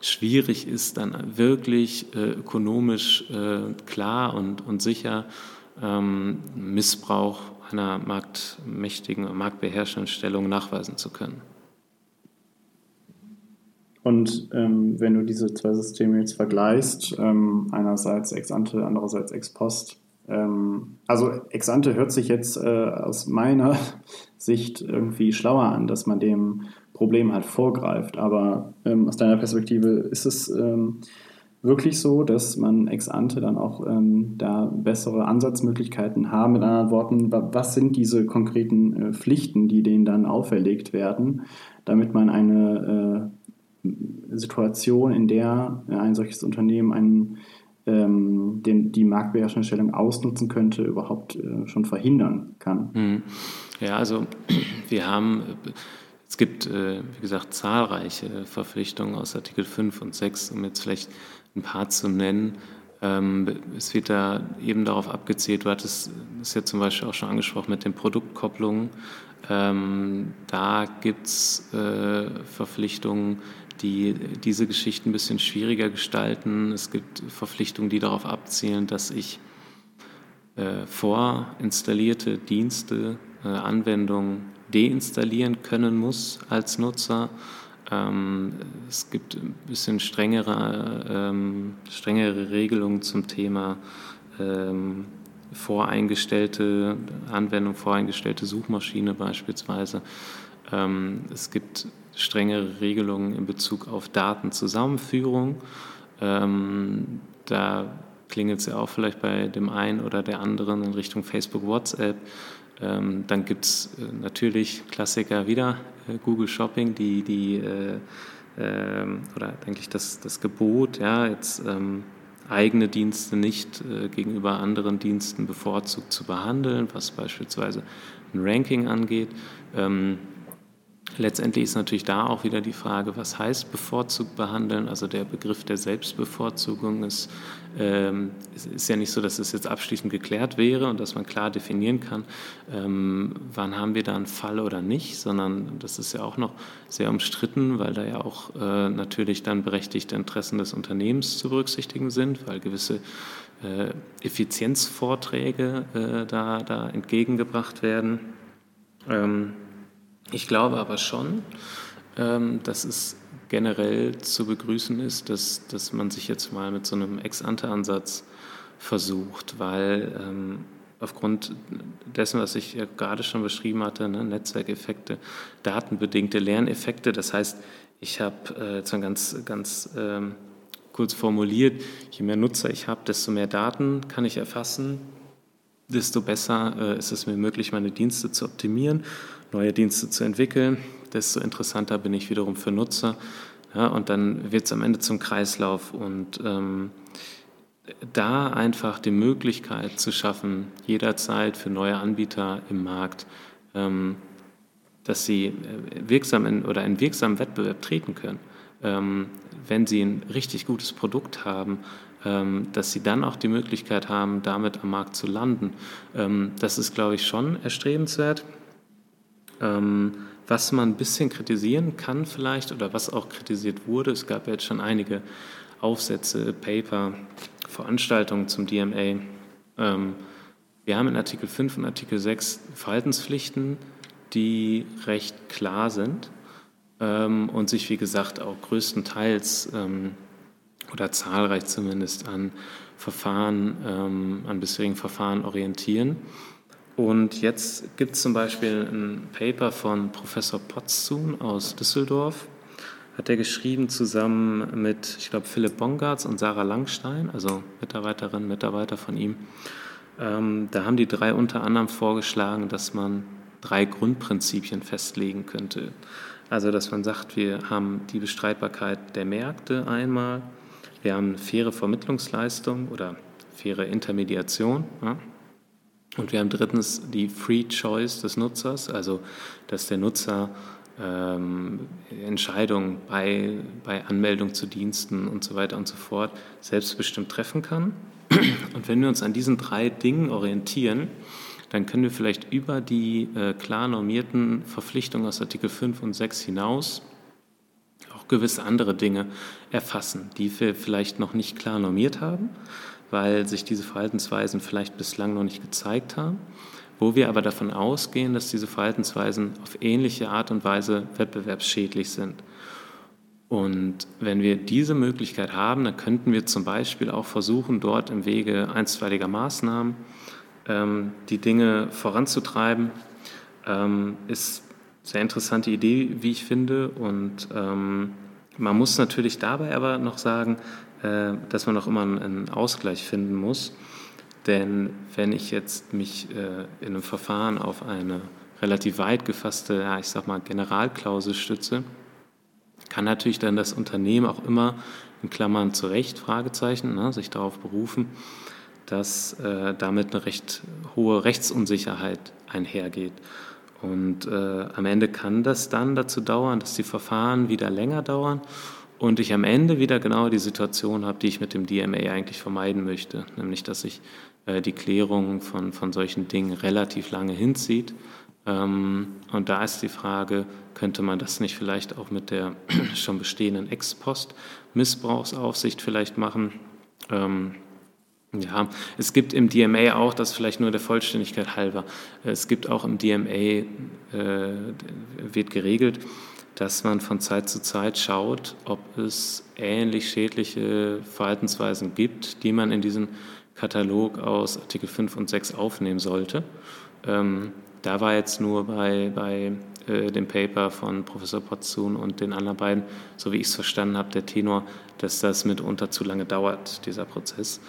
schwierig ist, dann wirklich äh, ökonomisch äh, klar und, und sicher ähm, Missbrauch einer marktmächtigen, marktbeherrschenden Stellung nachweisen zu können. Und ähm, wenn du diese zwei Systeme jetzt vergleichst, ähm, einerseits ex ante, andererseits ex post, ähm, also ex ante hört sich jetzt äh, aus meiner [LAUGHS] Sicht irgendwie schlauer an, dass man dem Problem halt vorgreift. Aber ähm, aus deiner Perspektive ist es ähm, wirklich so, dass man ex ante dann auch ähm, da bessere Ansatzmöglichkeiten haben. Mit anderen Worten, was sind diese konkreten äh, Pflichten, die denen dann auferlegt werden, damit man eine äh, Situation, in der ein solches Unternehmen einen ähm, den, die marktbeherrschende Stellung ausnutzen könnte, überhaupt äh, schon verhindern kann. Mhm. Ja, also [CLEARS THROAT] wir haben, es gibt, äh, wie gesagt, zahlreiche Verpflichtungen aus Artikel 5 und 6, um jetzt vielleicht ein paar zu nennen. Ähm, es wird da eben darauf abgezählt, du hattest es ja zum Beispiel auch schon angesprochen mit den Produktkopplungen. Ähm, da gibt es äh, Verpflichtungen, die diese Geschichten ein bisschen schwieriger gestalten. Es gibt Verpflichtungen, die darauf abzielen, dass ich äh, vorinstallierte Dienste, äh, Anwendungen deinstallieren können muss als Nutzer. Ähm, es gibt ein bisschen strengere, ähm, strengere Regelungen zum Thema ähm, voreingestellte Anwendung, voreingestellte Suchmaschine beispielsweise. Ähm, es gibt strengere Regelungen in Bezug auf Datenzusammenführung. Ähm, da klingelt es ja auch vielleicht bei dem einen oder der anderen in Richtung Facebook, WhatsApp. Ähm, dann gibt es äh, natürlich Klassiker wieder, äh, Google Shopping, die, die äh, äh, oder eigentlich das, das Gebot, ja, jetzt ähm, eigene Dienste nicht äh, gegenüber anderen Diensten bevorzugt zu behandeln, was beispielsweise ein Ranking angeht. Ähm, Letztendlich ist natürlich da auch wieder die Frage, was heißt bevorzugt behandeln? Also der Begriff der Selbstbevorzugung ist, ähm, ist ja nicht so, dass es jetzt abschließend geklärt wäre und dass man klar definieren kann, ähm, wann haben wir da einen Fall oder nicht, sondern das ist ja auch noch sehr umstritten, weil da ja auch äh, natürlich dann berechtigte Interessen des Unternehmens zu berücksichtigen sind, weil gewisse äh, Effizienzvorträge äh, da, da entgegengebracht werden. Ähm, ich glaube aber schon, ähm, dass es generell zu begrüßen ist, dass, dass man sich jetzt mal mit so einem Ex-Ante-Ansatz versucht, weil ähm, aufgrund dessen, was ich ja gerade schon beschrieben hatte, ne, Netzwerkeffekte, datenbedingte Lerneffekte, das heißt, ich habe äh, jetzt ganz, ganz ähm, kurz formuliert, je mehr Nutzer ich habe, desto mehr Daten kann ich erfassen, desto besser äh, ist es mir möglich, meine Dienste zu optimieren neue Dienste zu entwickeln, desto interessanter bin ich wiederum für Nutzer. Ja, und dann wird es am Ende zum Kreislauf. Und ähm, da einfach die Möglichkeit zu schaffen, jederzeit für neue Anbieter im Markt, ähm, dass sie äh, wirksam in, oder in wirksamen Wettbewerb treten können. Ähm, wenn sie ein richtig gutes Produkt haben, ähm, dass sie dann auch die Möglichkeit haben, damit am Markt zu landen. Ähm, das ist, glaube ich, schon erstrebenswert. Ähm, was man ein bisschen kritisieren kann vielleicht oder was auch kritisiert wurde, es gab ja jetzt schon einige Aufsätze, Paper, Veranstaltungen zum DMA. Ähm, wir haben in Artikel 5 und Artikel 6 Verhaltenspflichten, die recht klar sind ähm, und sich, wie gesagt, auch größtenteils oder zahlreich zumindest an Verfahren, an bisherigen Verfahren orientieren. Und jetzt gibt es zum Beispiel ein Paper von Professor Potzun aus Düsseldorf. Hat er geschrieben zusammen mit, ich glaube, Philipp Bongartz und Sarah Langstein, also Mitarbeiterinnen, Mitarbeiter von ihm. Ähm, da haben die drei unter anderem vorgeschlagen, dass man drei Grundprinzipien festlegen könnte. Also, dass man sagt, wir haben die Bestreitbarkeit der Märkte einmal, wir haben faire Vermittlungsleistung oder faire Intermediation. Ja? Und wir haben drittens die Free Choice des Nutzers, also dass der Nutzer ähm, Entscheidungen bei, bei Anmeldung zu Diensten und so weiter und so fort selbstbestimmt treffen kann. Und wenn wir uns an diesen drei Dingen orientieren, dann können wir vielleicht über die äh, klar normierten Verpflichtungen aus Artikel 5 und 6 hinaus auch gewisse andere Dinge erfassen, die wir vielleicht noch nicht klar normiert haben weil sich diese Verhaltensweisen vielleicht bislang noch nicht gezeigt haben, wo wir aber davon ausgehen, dass diese Verhaltensweisen auf ähnliche Art und Weise wettbewerbsschädlich sind. Und wenn wir diese Möglichkeit haben, dann könnten wir zum Beispiel auch versuchen, dort im Wege einstweiliger Maßnahmen ähm, die Dinge voranzutreiben. Ähm, ist eine sehr interessante Idee, wie ich finde. Und ähm, man muss natürlich dabei aber noch sagen, äh, dass man auch immer einen Ausgleich finden muss. Denn wenn ich jetzt mich äh, in einem Verfahren auf eine relativ weit gefasste, ja, ich sag mal, Generalklausel stütze, kann natürlich dann das Unternehmen auch immer in Klammern zu Recht, Fragezeichen, ne, sich darauf berufen, dass äh, damit eine recht hohe Rechtsunsicherheit einhergeht. Und äh, am Ende kann das dann dazu dauern, dass die Verfahren wieder länger dauern und ich am Ende wieder genau die Situation habe, die ich mit dem DMA eigentlich vermeiden möchte, nämlich dass sich äh, die Klärung von, von solchen Dingen relativ lange hinzieht. Ähm, und da ist die Frage, könnte man das nicht vielleicht auch mit der [CLEARS THROAT] schon bestehenden Ex-Post-Missbrauchsaufsicht vielleicht machen? Ähm, ja, es gibt im DMA auch, das vielleicht nur der Vollständigkeit halber, es gibt auch im DMA, äh, wird geregelt, dass man von Zeit zu Zeit schaut, ob es ähnlich schädliche Verhaltensweisen gibt, die man in diesen Katalog aus Artikel 5 und 6 aufnehmen sollte. Ähm, da war jetzt nur bei, bei äh, dem Paper von Professor Potzun und den anderen beiden, so wie ich es verstanden habe, der Tenor, dass das mitunter zu lange dauert, dieser Prozess.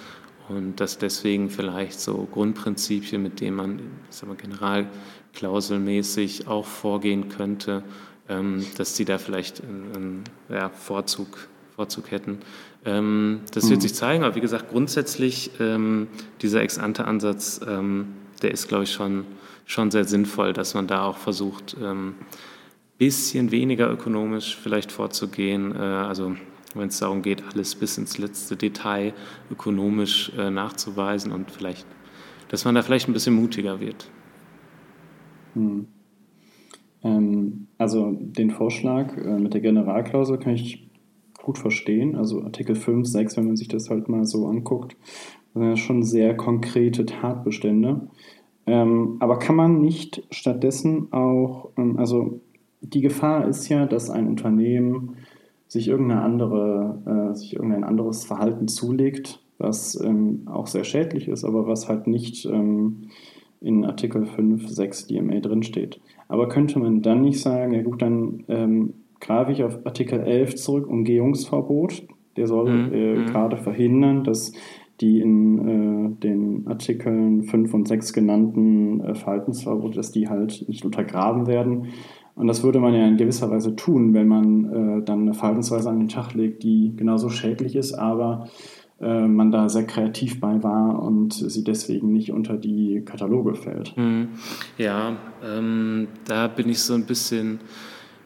Und dass deswegen vielleicht so Grundprinzipien, mit denen man sagen wir, generalklauselmäßig auch vorgehen könnte, dass sie da vielleicht einen, ja, Vorzug, Vorzug hätten. Ähm, das mhm. wird sich zeigen, aber wie gesagt, grundsätzlich ähm, dieser Ex-Ante-Ansatz, der ist, glaube ich, schon, schon sehr sinnvoll, dass man da auch versucht, bisschen weniger ökonomisch vielleicht vorzugehen. Äh, also wenn es darum geht, alles bis ins letzte Detail ökonomisch äh, nachzuweisen und vielleicht, dass man da vielleicht ein bisschen mutiger wird. Hm. Ähm, also den Vorschlag äh, mit der Generalklausel kann ich gut verstehen. Also Artikel 5, 6, wenn man sich das halt mal so anguckt, sind ja schon sehr konkrete Tatbestände. Ähm, aber kann man nicht stattdessen auch, ähm, also die Gefahr ist ja, dass ein Unternehmen sich, irgendeine andere, äh, sich irgendein anderes Verhalten zulegt, was ähm, auch sehr schädlich ist, aber was halt nicht ähm, in Artikel 5, 6 DMA drinsteht. Aber könnte man dann nicht sagen, ja gut, dann ähm, greife ich auf Artikel 11 zurück, Umgehungsverbot. Der soll mhm. äh, mhm. gerade verhindern, dass die in äh, den Artikeln 5 und 6 genannten äh, Verhaltensverbote, dass die halt nicht untergraben werden. Und das würde man ja in gewisser Weise tun, wenn man äh, dann eine Verhaltensweise an den Tag legt, die genauso schädlich ist, aber äh, man da sehr kreativ bei war und sie deswegen nicht unter die Kataloge fällt. Hm. Ja, ähm, da bin ich so ein bisschen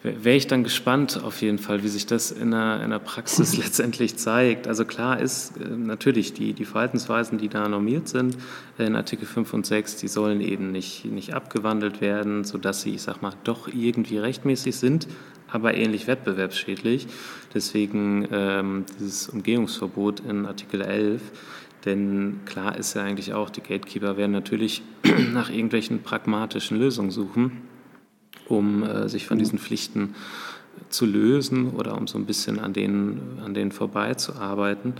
wäre ich dann gespannt auf jeden Fall, wie sich das in der, in der Praxis [LAUGHS] letztendlich zeigt. Also klar ist äh, natürlich, die, die Verhaltensweisen, die da normiert sind in Artikel 5 und 6, die sollen eben nicht, nicht abgewandelt werden, sodass sie, ich sag mal, doch irgendwie rechtmäßig sind, aber ähnlich wettbewerbsschädlich. Deswegen ähm, dieses Umgehungsverbot in Artikel 11. Denn klar ist ja eigentlich auch, die Gatekeeper werden natürlich [CLEARS THROAT] nach irgendwelchen pragmatischen Lösungen suchen um äh, sich von diesen Pflichten zu lösen oder um so ein bisschen an denen, an denen vorbeizuarbeiten.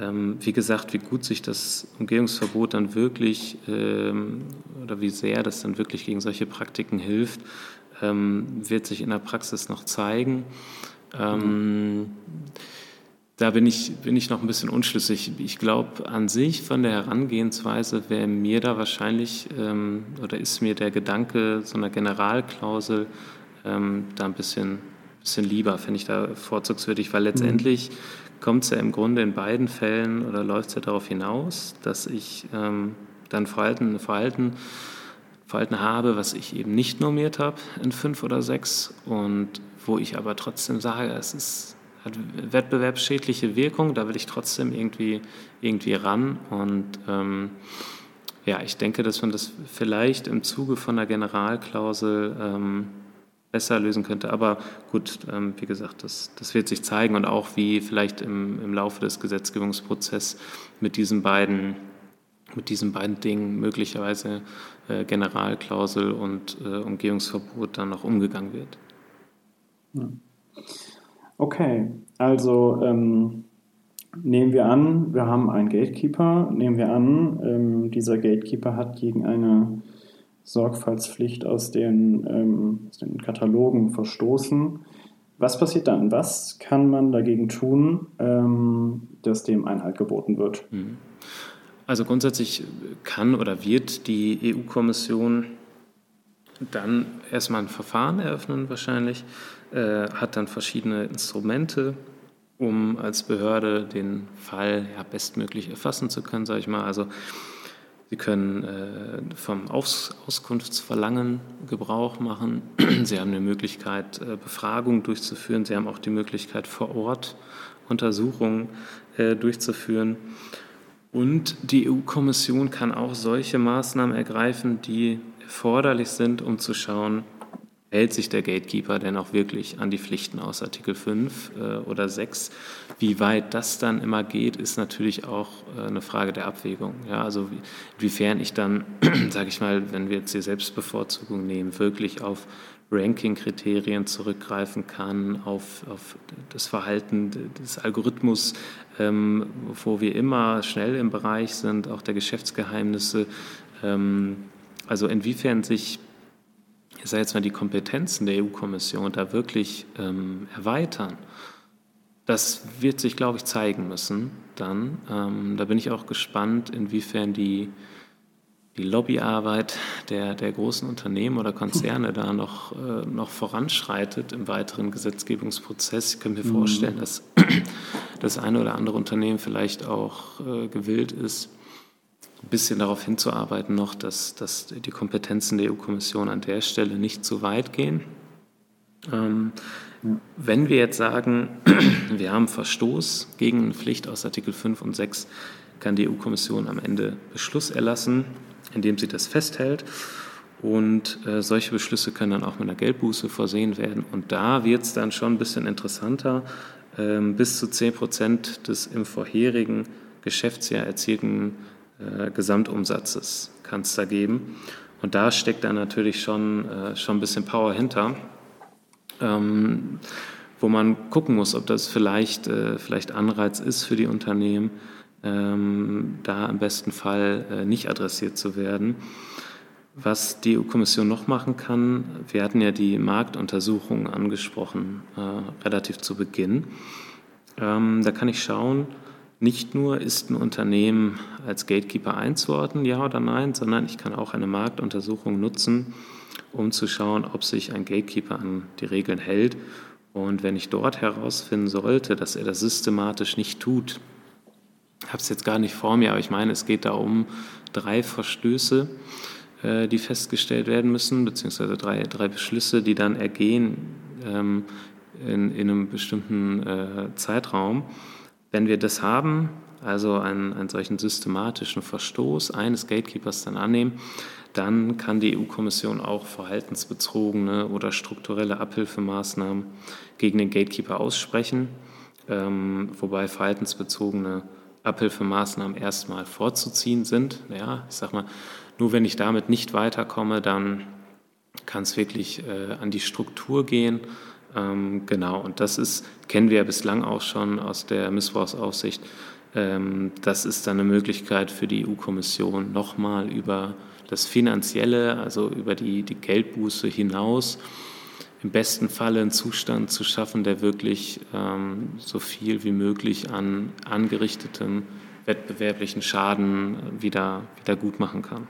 Ähm, wie gesagt, wie gut sich das Umgehungsverbot dann wirklich ähm, oder wie sehr das dann wirklich gegen solche Praktiken hilft, ähm, wird sich in der Praxis noch zeigen. Mhm. Da bin ich, bin ich noch ein bisschen unschlüssig. Ich glaube, an sich von der Herangehensweise wäre mir da wahrscheinlich ähm, oder ist mir der Gedanke so einer Generalklausel ähm, da ein bisschen, bisschen lieber, finde ich da vorzugswürdig, weil letztendlich mhm. kommt es ja im Grunde in beiden Fällen oder läuft es ja darauf hinaus, dass ich ähm, dann Verhalten, Verhalten, Verhalten habe, was ich eben nicht normiert habe in fünf oder sechs und wo ich aber trotzdem sage, es ist hat wettbewerbsschädliche Wirkung, da will ich trotzdem irgendwie, irgendwie ran. Und ähm, ja, ich denke, dass man das vielleicht im Zuge von der Generalklausel ähm, besser lösen könnte. Aber gut, ähm, wie gesagt, das, das wird sich zeigen und auch wie vielleicht im, im Laufe des Gesetzgebungsprozesses mit diesen beiden, mit diesen beiden Dingen möglicherweise äh, Generalklausel und äh, Umgehungsverbot dann noch umgegangen wird. Ja. Okay, also ähm, nehmen wir an, wir haben einen Gatekeeper. Nehmen wir an, ähm, dieser Gatekeeper hat gegen eine Sorgfaltspflicht aus den, ähm, aus den Katalogen verstoßen. Was passiert dann? Was kann man dagegen tun, ähm, dass dem Einhalt geboten wird? Mhm. Also grundsätzlich kann oder wird die EU-Kommission dann erstmal ein Verfahren eröffnen wahrscheinlich äh, hat dann verschiedene Instrumente, um als Behörde den Fall ja, bestmöglich erfassen zu können, sage ich mal. Also Sie können äh, vom Aus Auskunftsverlangen Gebrauch machen. [CLEARS THROAT] Sie haben die Möglichkeit, äh, Befragungen durchzuführen. Sie haben auch die Möglichkeit, vor Ort Untersuchungen äh, durchzuführen. Und die EU-Kommission kann auch solche Maßnahmen ergreifen, die erforderlich sind, um zu schauen, hält sich der Gatekeeper denn auch wirklich an die Pflichten aus Artikel 5 äh, oder 6? Wie weit das dann immer geht, ist natürlich auch äh, eine Frage der Abwägung. Ja, also wie, inwiefern ich dann, [CLEARS THROAT] sage ich mal, wenn wir jetzt die Selbstbevorzugung nehmen, wirklich auf Ranking-Kriterien zurückgreifen kann, auf, auf das Verhalten des Algorithmus, ähm, wo wir immer schnell im Bereich sind, auch der Geschäftsgeheimnisse. Ähm, also inwiefern sich ich sage jetzt mal, die Kompetenzen der EU-Kommission da wirklich ähm, erweitern, das wird sich, glaube ich, zeigen müssen dann. Ähm, da bin ich auch gespannt, inwiefern die, die Lobbyarbeit der, der großen Unternehmen oder Konzerne da noch, äh, noch voranschreitet im weiteren Gesetzgebungsprozess. Ich kann mir mhm. vorstellen, dass das eine oder andere Unternehmen vielleicht auch äh, gewillt ist, ein bisschen darauf hinzuarbeiten noch, dass, dass die Kompetenzen der EU-Kommission an der Stelle nicht zu weit gehen. Ähm. Wenn wir jetzt sagen, [CLEARS THROAT] wir haben Verstoß gegen eine Pflicht aus Artikel 5 und 6, kann die EU-Kommission am Ende Beschluss erlassen, indem sie das festhält. Und äh, solche Beschlüsse können dann auch mit einer Geldbuße versehen werden. Und da wird es dann schon ein bisschen interessanter. Ähm, bis zu 10 Prozent des im vorherigen Geschäftsjahr erzielten äh, Gesamtumsatzes kann es da geben. Und da steckt dann natürlich schon, äh, schon ein bisschen Power hinter, ähm, wo man gucken muss, ob das vielleicht, äh, vielleicht Anreiz ist für die Unternehmen, ähm, da im besten Fall äh, nicht adressiert zu werden. Was die EU-Kommission noch machen kann, wir hatten ja die Marktuntersuchungen angesprochen, äh, relativ zu Beginn. Ähm, da kann ich schauen, nicht nur ist ein Unternehmen als Gatekeeper einzuordnen, ja oder nein, sondern ich kann auch eine Marktuntersuchung nutzen, um zu schauen, ob sich ein Gatekeeper an die Regeln hält. Und wenn ich dort herausfinden sollte, dass er das systematisch nicht tut, habe es jetzt gar nicht vor mir, aber ich meine, es geht da um drei Verstöße, äh, die festgestellt werden müssen, beziehungsweise drei, drei Beschlüsse, die dann ergehen ähm, in, in einem bestimmten äh, Zeitraum. Wenn wir das haben, also einen, einen solchen systematischen Verstoß eines Gatekeepers dann annehmen, dann kann die EU-Kommission auch verhaltensbezogene oder strukturelle Abhilfemaßnahmen gegen den Gatekeeper aussprechen, ähm, wobei verhaltensbezogene Abhilfemaßnahmen erstmal vorzuziehen sind. Ja, ich sag mal, nur wenn ich damit nicht weiterkomme, dann kann es wirklich äh, an die Struktur gehen genau, und das ist, kennen wir ja bislang auch schon aus der Missbrauchsaufsicht. Ähm, das ist dann eine Möglichkeit für die EU-Kommission, nochmal über das Finanzielle, also über die, die Geldbuße hinaus, im besten Falle einen Zustand zu schaffen, der wirklich ähm, so viel wie möglich an angerichtetem wettbewerblichen Schaden wieder, wieder gut machen kann.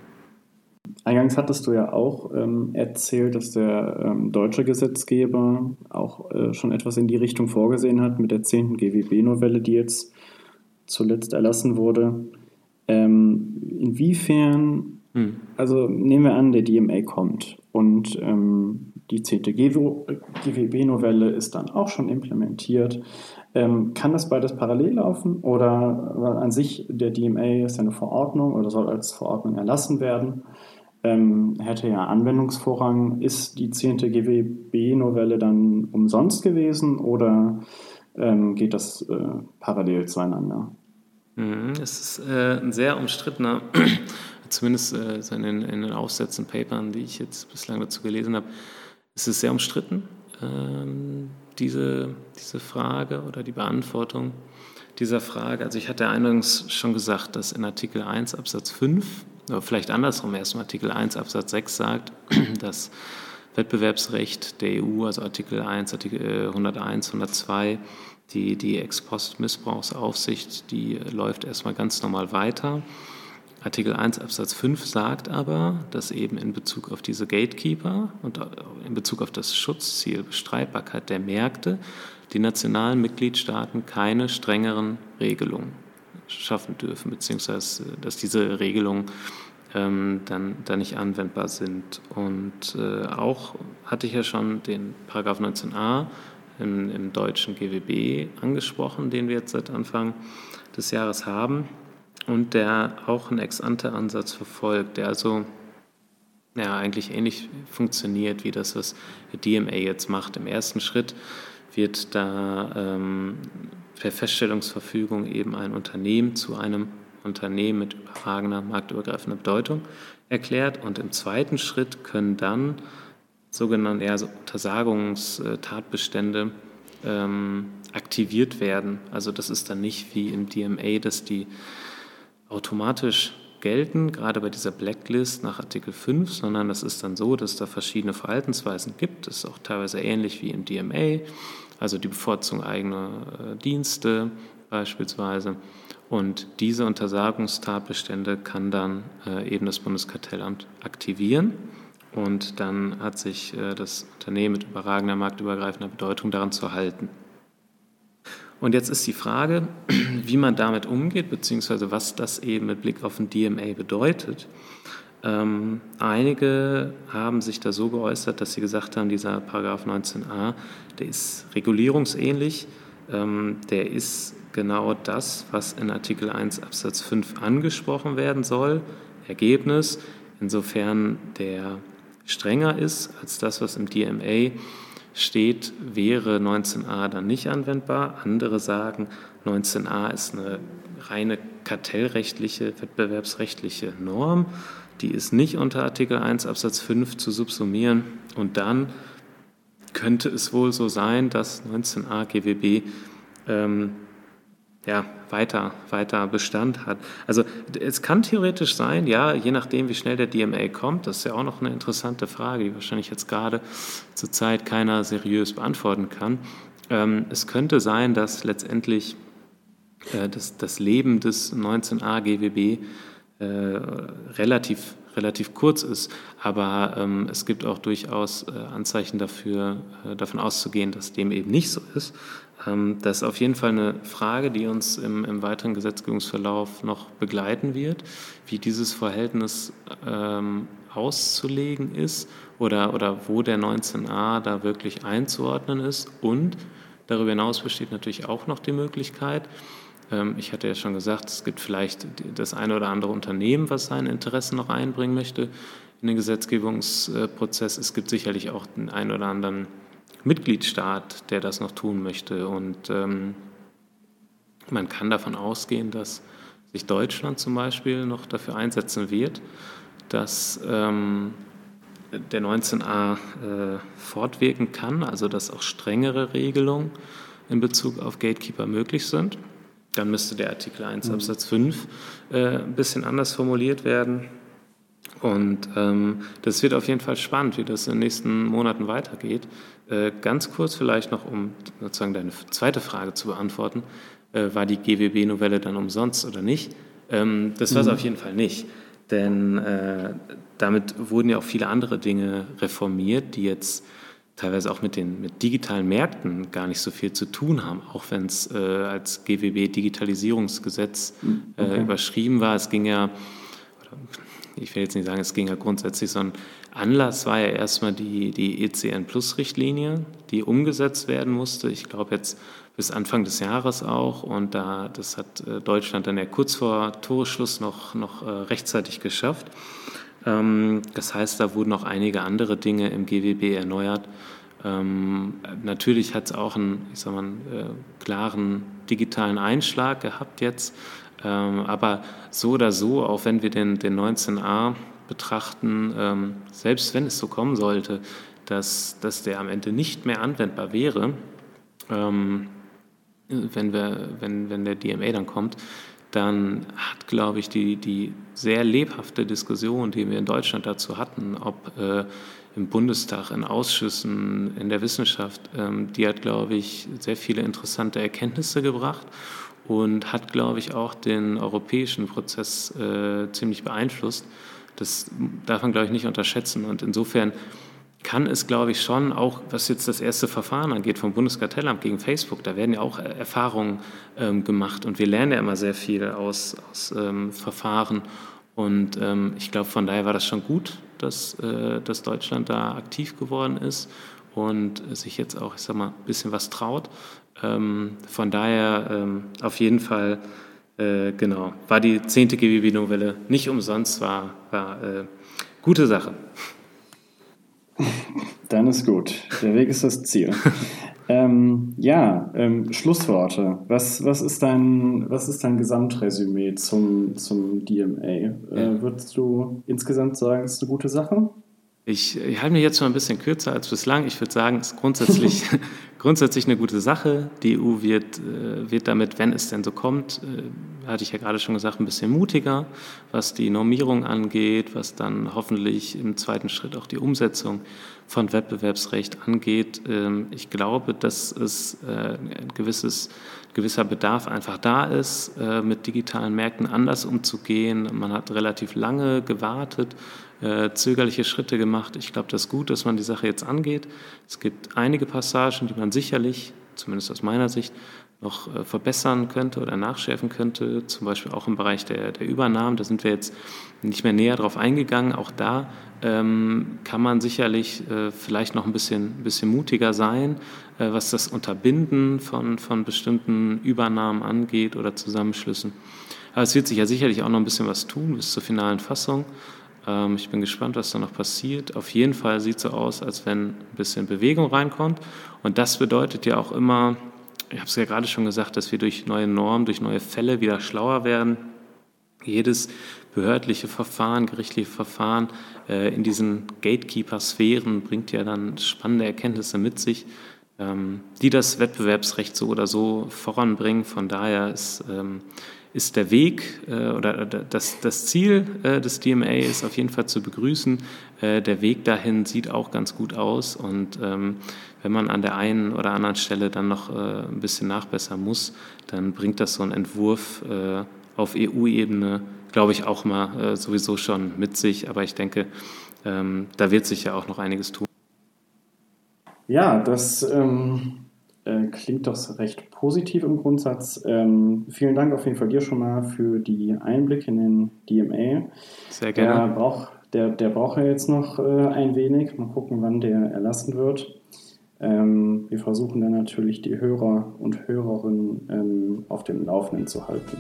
Eingangs hattest du ja auch ähm, erzählt, dass der ähm, deutsche Gesetzgeber auch äh, schon etwas in die Richtung vorgesehen hat mit der 10. GWB-Novelle, die jetzt zuletzt erlassen wurde. Ähm, inwiefern, hm. also nehmen wir an, der DMA kommt und ähm, die 10. GWB-Novelle ist dann auch schon implementiert. Ähm, kann das beides parallel laufen oder weil an sich der DMA ist eine Verordnung oder soll als Verordnung erlassen werden? Ähm, hätte ja Anwendungsvorrang. Ist die 10. GWB-Novelle dann umsonst gewesen oder ähm, geht das äh, parallel zueinander? Mhm, es ist äh, ein sehr umstrittener, [CLEARS THROAT] zumindest äh, in, den, in den Aufsätzen, Papern, die ich jetzt bislang dazu gelesen habe, es ist sehr umstritten, ähm, diese, diese Frage oder die Beantwortung dieser Frage. Also ich hatte eingangs schon gesagt, dass in Artikel 1 Absatz 5 oder vielleicht andersrum erstmal Artikel 1 Absatz 6 sagt, [CLEARS THROAT] dass Wettbewerbsrecht der EU, also Artikel 1, Artikel 101, 102, die, die Ex-Post-Missbrauchsaufsicht, die läuft erstmal ganz normal weiter. Artikel 1 Absatz 5 sagt aber, dass eben in Bezug auf diese Gatekeeper und in Bezug auf das Schutzziel Bestreitbarkeit der Märkte die nationalen Mitgliedstaaten keine strengeren Regelungen schaffen dürfen, beziehungsweise dass diese Regelungen ähm, dann, dann nicht anwendbar sind. Und äh, auch hatte ich ja schon den Paragraph 19a im, im deutschen GWB angesprochen, den wir jetzt seit Anfang des Jahres haben und der auch einen Ex-ante-Ansatz verfolgt, der also ja, eigentlich ähnlich funktioniert wie das, was DMA jetzt macht. Im ersten Schritt wird da ähm, per Feststellungsverfügung eben ein Unternehmen zu einem Unternehmen mit überragender marktübergreifender Bedeutung erklärt. Und im zweiten Schritt können dann sogenannte ja, Untersagungstatbestände ähm, aktiviert werden. Also das ist dann nicht wie im DMA, dass die automatisch gelten, gerade bei dieser Blacklist nach Artikel 5, sondern das ist dann so, dass da verschiedene Verhaltensweisen gibt. Das ist auch teilweise ähnlich wie im DMA also die Bevorzugung eigener äh, Dienste beispielsweise. Und diese Untersagungstatbestände kann dann äh, eben das Bundeskartellamt aktivieren. Und dann hat sich äh, das Unternehmen mit überragender marktübergreifender Bedeutung daran zu halten. Und jetzt ist die Frage, [CLEARS THROAT] wie man damit umgeht, beziehungsweise was das eben mit Blick auf den DMA bedeutet. Ähm, einige haben sich da so geäußert, dass sie gesagt haben, dieser Paragraph 19a, der ist regulierungsähnlich, ähm, der ist genau das, was in Artikel 1 Absatz 5 angesprochen werden soll. Ergebnis, insofern der strenger ist als das, was im DMA steht, wäre 19a dann nicht anwendbar. Andere sagen, 19a ist eine reine kartellrechtliche, wettbewerbsrechtliche Norm. Die ist nicht unter Artikel 1 Absatz 5 zu subsumieren. Und dann könnte es wohl so sein, dass 19a GWB ähm, ja, weiter, weiter Bestand hat. Also es kann theoretisch sein, ja, je nachdem, wie schnell der DMA kommt, das ist ja auch noch eine interessante Frage, die wahrscheinlich jetzt gerade zurzeit keiner seriös beantworten kann. Ähm, es könnte sein, dass letztendlich äh, das, das Leben des 19a GWB äh, relativ, relativ kurz ist. Aber ähm, es gibt auch durchaus äh, Anzeichen dafür, äh, davon auszugehen, dass dem eben nicht so ist. Ähm, das ist auf jeden Fall eine Frage, die uns im, im weiteren Gesetzgebungsverlauf noch begleiten wird, wie dieses Verhältnis ähm, auszulegen ist oder, oder wo der 19a da wirklich einzuordnen ist. Und darüber hinaus besteht natürlich auch noch die Möglichkeit, ich hatte ja schon gesagt, es gibt vielleicht das eine oder andere Unternehmen, was seine Interessen noch einbringen möchte in den Gesetzgebungsprozess. Es gibt sicherlich auch den einen oder anderen Mitgliedstaat, der das noch tun möchte. Und ähm, man kann davon ausgehen, dass sich Deutschland zum Beispiel noch dafür einsetzen wird, dass ähm, der 19a äh, fortwirken kann, also dass auch strengere Regelungen in Bezug auf Gatekeeper möglich sind. Dann müsste der Artikel 1 mhm. Absatz 5 äh, ein bisschen anders formuliert werden. Und ähm, das wird auf jeden Fall spannend, wie das in den nächsten Monaten weitergeht. Äh, ganz kurz vielleicht noch, um sozusagen deine zweite Frage zu beantworten, äh, war die GWB-Novelle dann umsonst oder nicht? Ähm, das war es mhm. auf jeden Fall nicht. Denn äh, damit wurden ja auch viele andere Dinge reformiert, die jetzt teilweise auch mit den mit digitalen Märkten gar nicht so viel zu tun haben, auch wenn es äh, als GWB Digitalisierungsgesetz äh, okay. überschrieben war. Es ging ja, ich will jetzt nicht sagen, es ging ja grundsätzlich, sondern Anlass war ja erstmal die, die ECN Plus Richtlinie, die umgesetzt werden musste. Ich glaube jetzt bis Anfang des Jahres auch. Und da, das hat äh, Deutschland dann ja kurz vor Toreschluss noch, noch äh, rechtzeitig geschafft. Ähm, das heißt, da wurden noch einige andere Dinge im GWB erneuert. Ähm, natürlich hat es auch einen, ich sag mal, äh, klaren digitalen Einschlag gehabt jetzt. Ähm, aber so oder so, auch wenn wir den, den 19a betrachten, selbst wenn es so kommen sollte, dass, dass der am Ende nicht mehr anwendbar wäre, wenn, wir, wenn, wenn der DMA dann kommt, dann hat, glaube ich, die, die sehr lebhafte Diskussion, die wir in Deutschland dazu hatten, ob äh, im Bundestag, in Ausschüssen, in der Wissenschaft, ähm, die hat, glaube ich, sehr viele interessante Erkenntnisse gebracht und hat, glaube ich, auch den europäischen Prozess äh, ziemlich beeinflusst. Das darf man, glaube ich, nicht unterschätzen. Und insofern kann es, glaube ich, schon, auch was jetzt das erste Verfahren angeht vom Bundeskartellamt gegen Facebook, da werden ja auch Erfahrungen ähm, gemacht und wir lernen ja immer sehr viel aus, aus ähm, Verfahren. Und ähm, ich glaube, von daher war das schon gut, dass, äh, dass Deutschland da aktiv geworden ist und sich jetzt auch, ich sag mal, ein bisschen was traut. Ähm, von daher ähm, auf jeden Fall, äh, genau, war die zehnte GWB-Novelle nicht umsonst, war, war äh, gute Sache. Dann ist gut. Der Weg ist das Ziel. ähm, ja, ähm, Schlussworte. Was, was, ist dein, was ist dein Gesamtresümee zum, zum DMA? Äh, würdest du insgesamt sagen, es ist eine gute Sache? Ich, ich halte mich jetzt schon ein bisschen kürzer als bislang. Ich würde sagen, es ist grundsätzlich, [LAUGHS] grundsätzlich eine gute Sache. Die EU wird, äh, wird damit, wenn es denn so kommt, äh, hatte ich ja gerade schon gesagt, ein bisschen mutiger, was die Normierung angeht, was dann hoffentlich im zweiten Schritt auch die Umsetzung von Wettbewerbsrecht angeht. Ähm, ich glaube, dass es äh, ein gewisses, gewisser Bedarf einfach da ist, mit digitalen Märkten anders umzugehen. Man hat relativ lange gewartet äh, zögerliche Schritte gemacht. Ich glaube, das ist gut, dass man die Sache jetzt angeht. Es gibt einige Passagen, die man sicherlich zumindest aus meiner Sicht, noch äh, verbessern könnte oder nachschärfen könnte, zum Beispiel auch im Bereich der, der Übernahmen. Da sind wir jetzt nicht mehr näher drauf eingegangen. Auch da ähm, kann man sicherlich äh, vielleicht noch ein bisschen, bisschen mutiger sein, äh, was das Unterbinden von, von bestimmten Übernahmen angeht oder Zusammenschlüssen. Aber es wird sich ja sicherlich auch noch ein bisschen was tun bis zur finalen Fassung. Ähm, ich bin gespannt, was da noch passiert. Auf jeden Fall sieht es so aus, als wenn ein bisschen Bewegung reinkommt. Und das bedeutet ja auch immer, ich habe es ja gerade schon gesagt, dass wir durch neue Normen, durch neue Fälle wieder schlauer werden. Jedes behördliche Verfahren, gerichtliche Verfahren äh, in diesen Gatekeeper-Sphären bringt ja dann spannende Erkenntnisse mit sich, ähm, die das Wettbewerbsrecht so oder so voranbringen. Von daher ist, ähm, ist der Weg äh, oder das, das Ziel äh, des DMA ist auf jeden Fall zu begrüßen. Äh, der Weg dahin sieht auch ganz gut aus und ähm, wenn man an der einen oder anderen Stelle dann noch äh, ein bisschen nachbessern muss, dann bringt das so ein Entwurf äh, auf EU-Ebene, glaube ich, auch mal äh, sowieso schon mit sich. Aber ich denke, ähm, da wird sich ja auch noch einiges tun. Ja, das ähm, äh, klingt doch recht positiv im Grundsatz. Ähm, vielen Dank auf jeden Fall dir schon mal für die Einblicke in den DMA. Sehr gerne. Der braucht, der, der braucht ja jetzt noch äh, ein wenig. Mal gucken, wann der erlassen wird. Ähm, wir versuchen dann natürlich die Hörer und Hörerinnen ähm, auf dem Laufenden zu halten.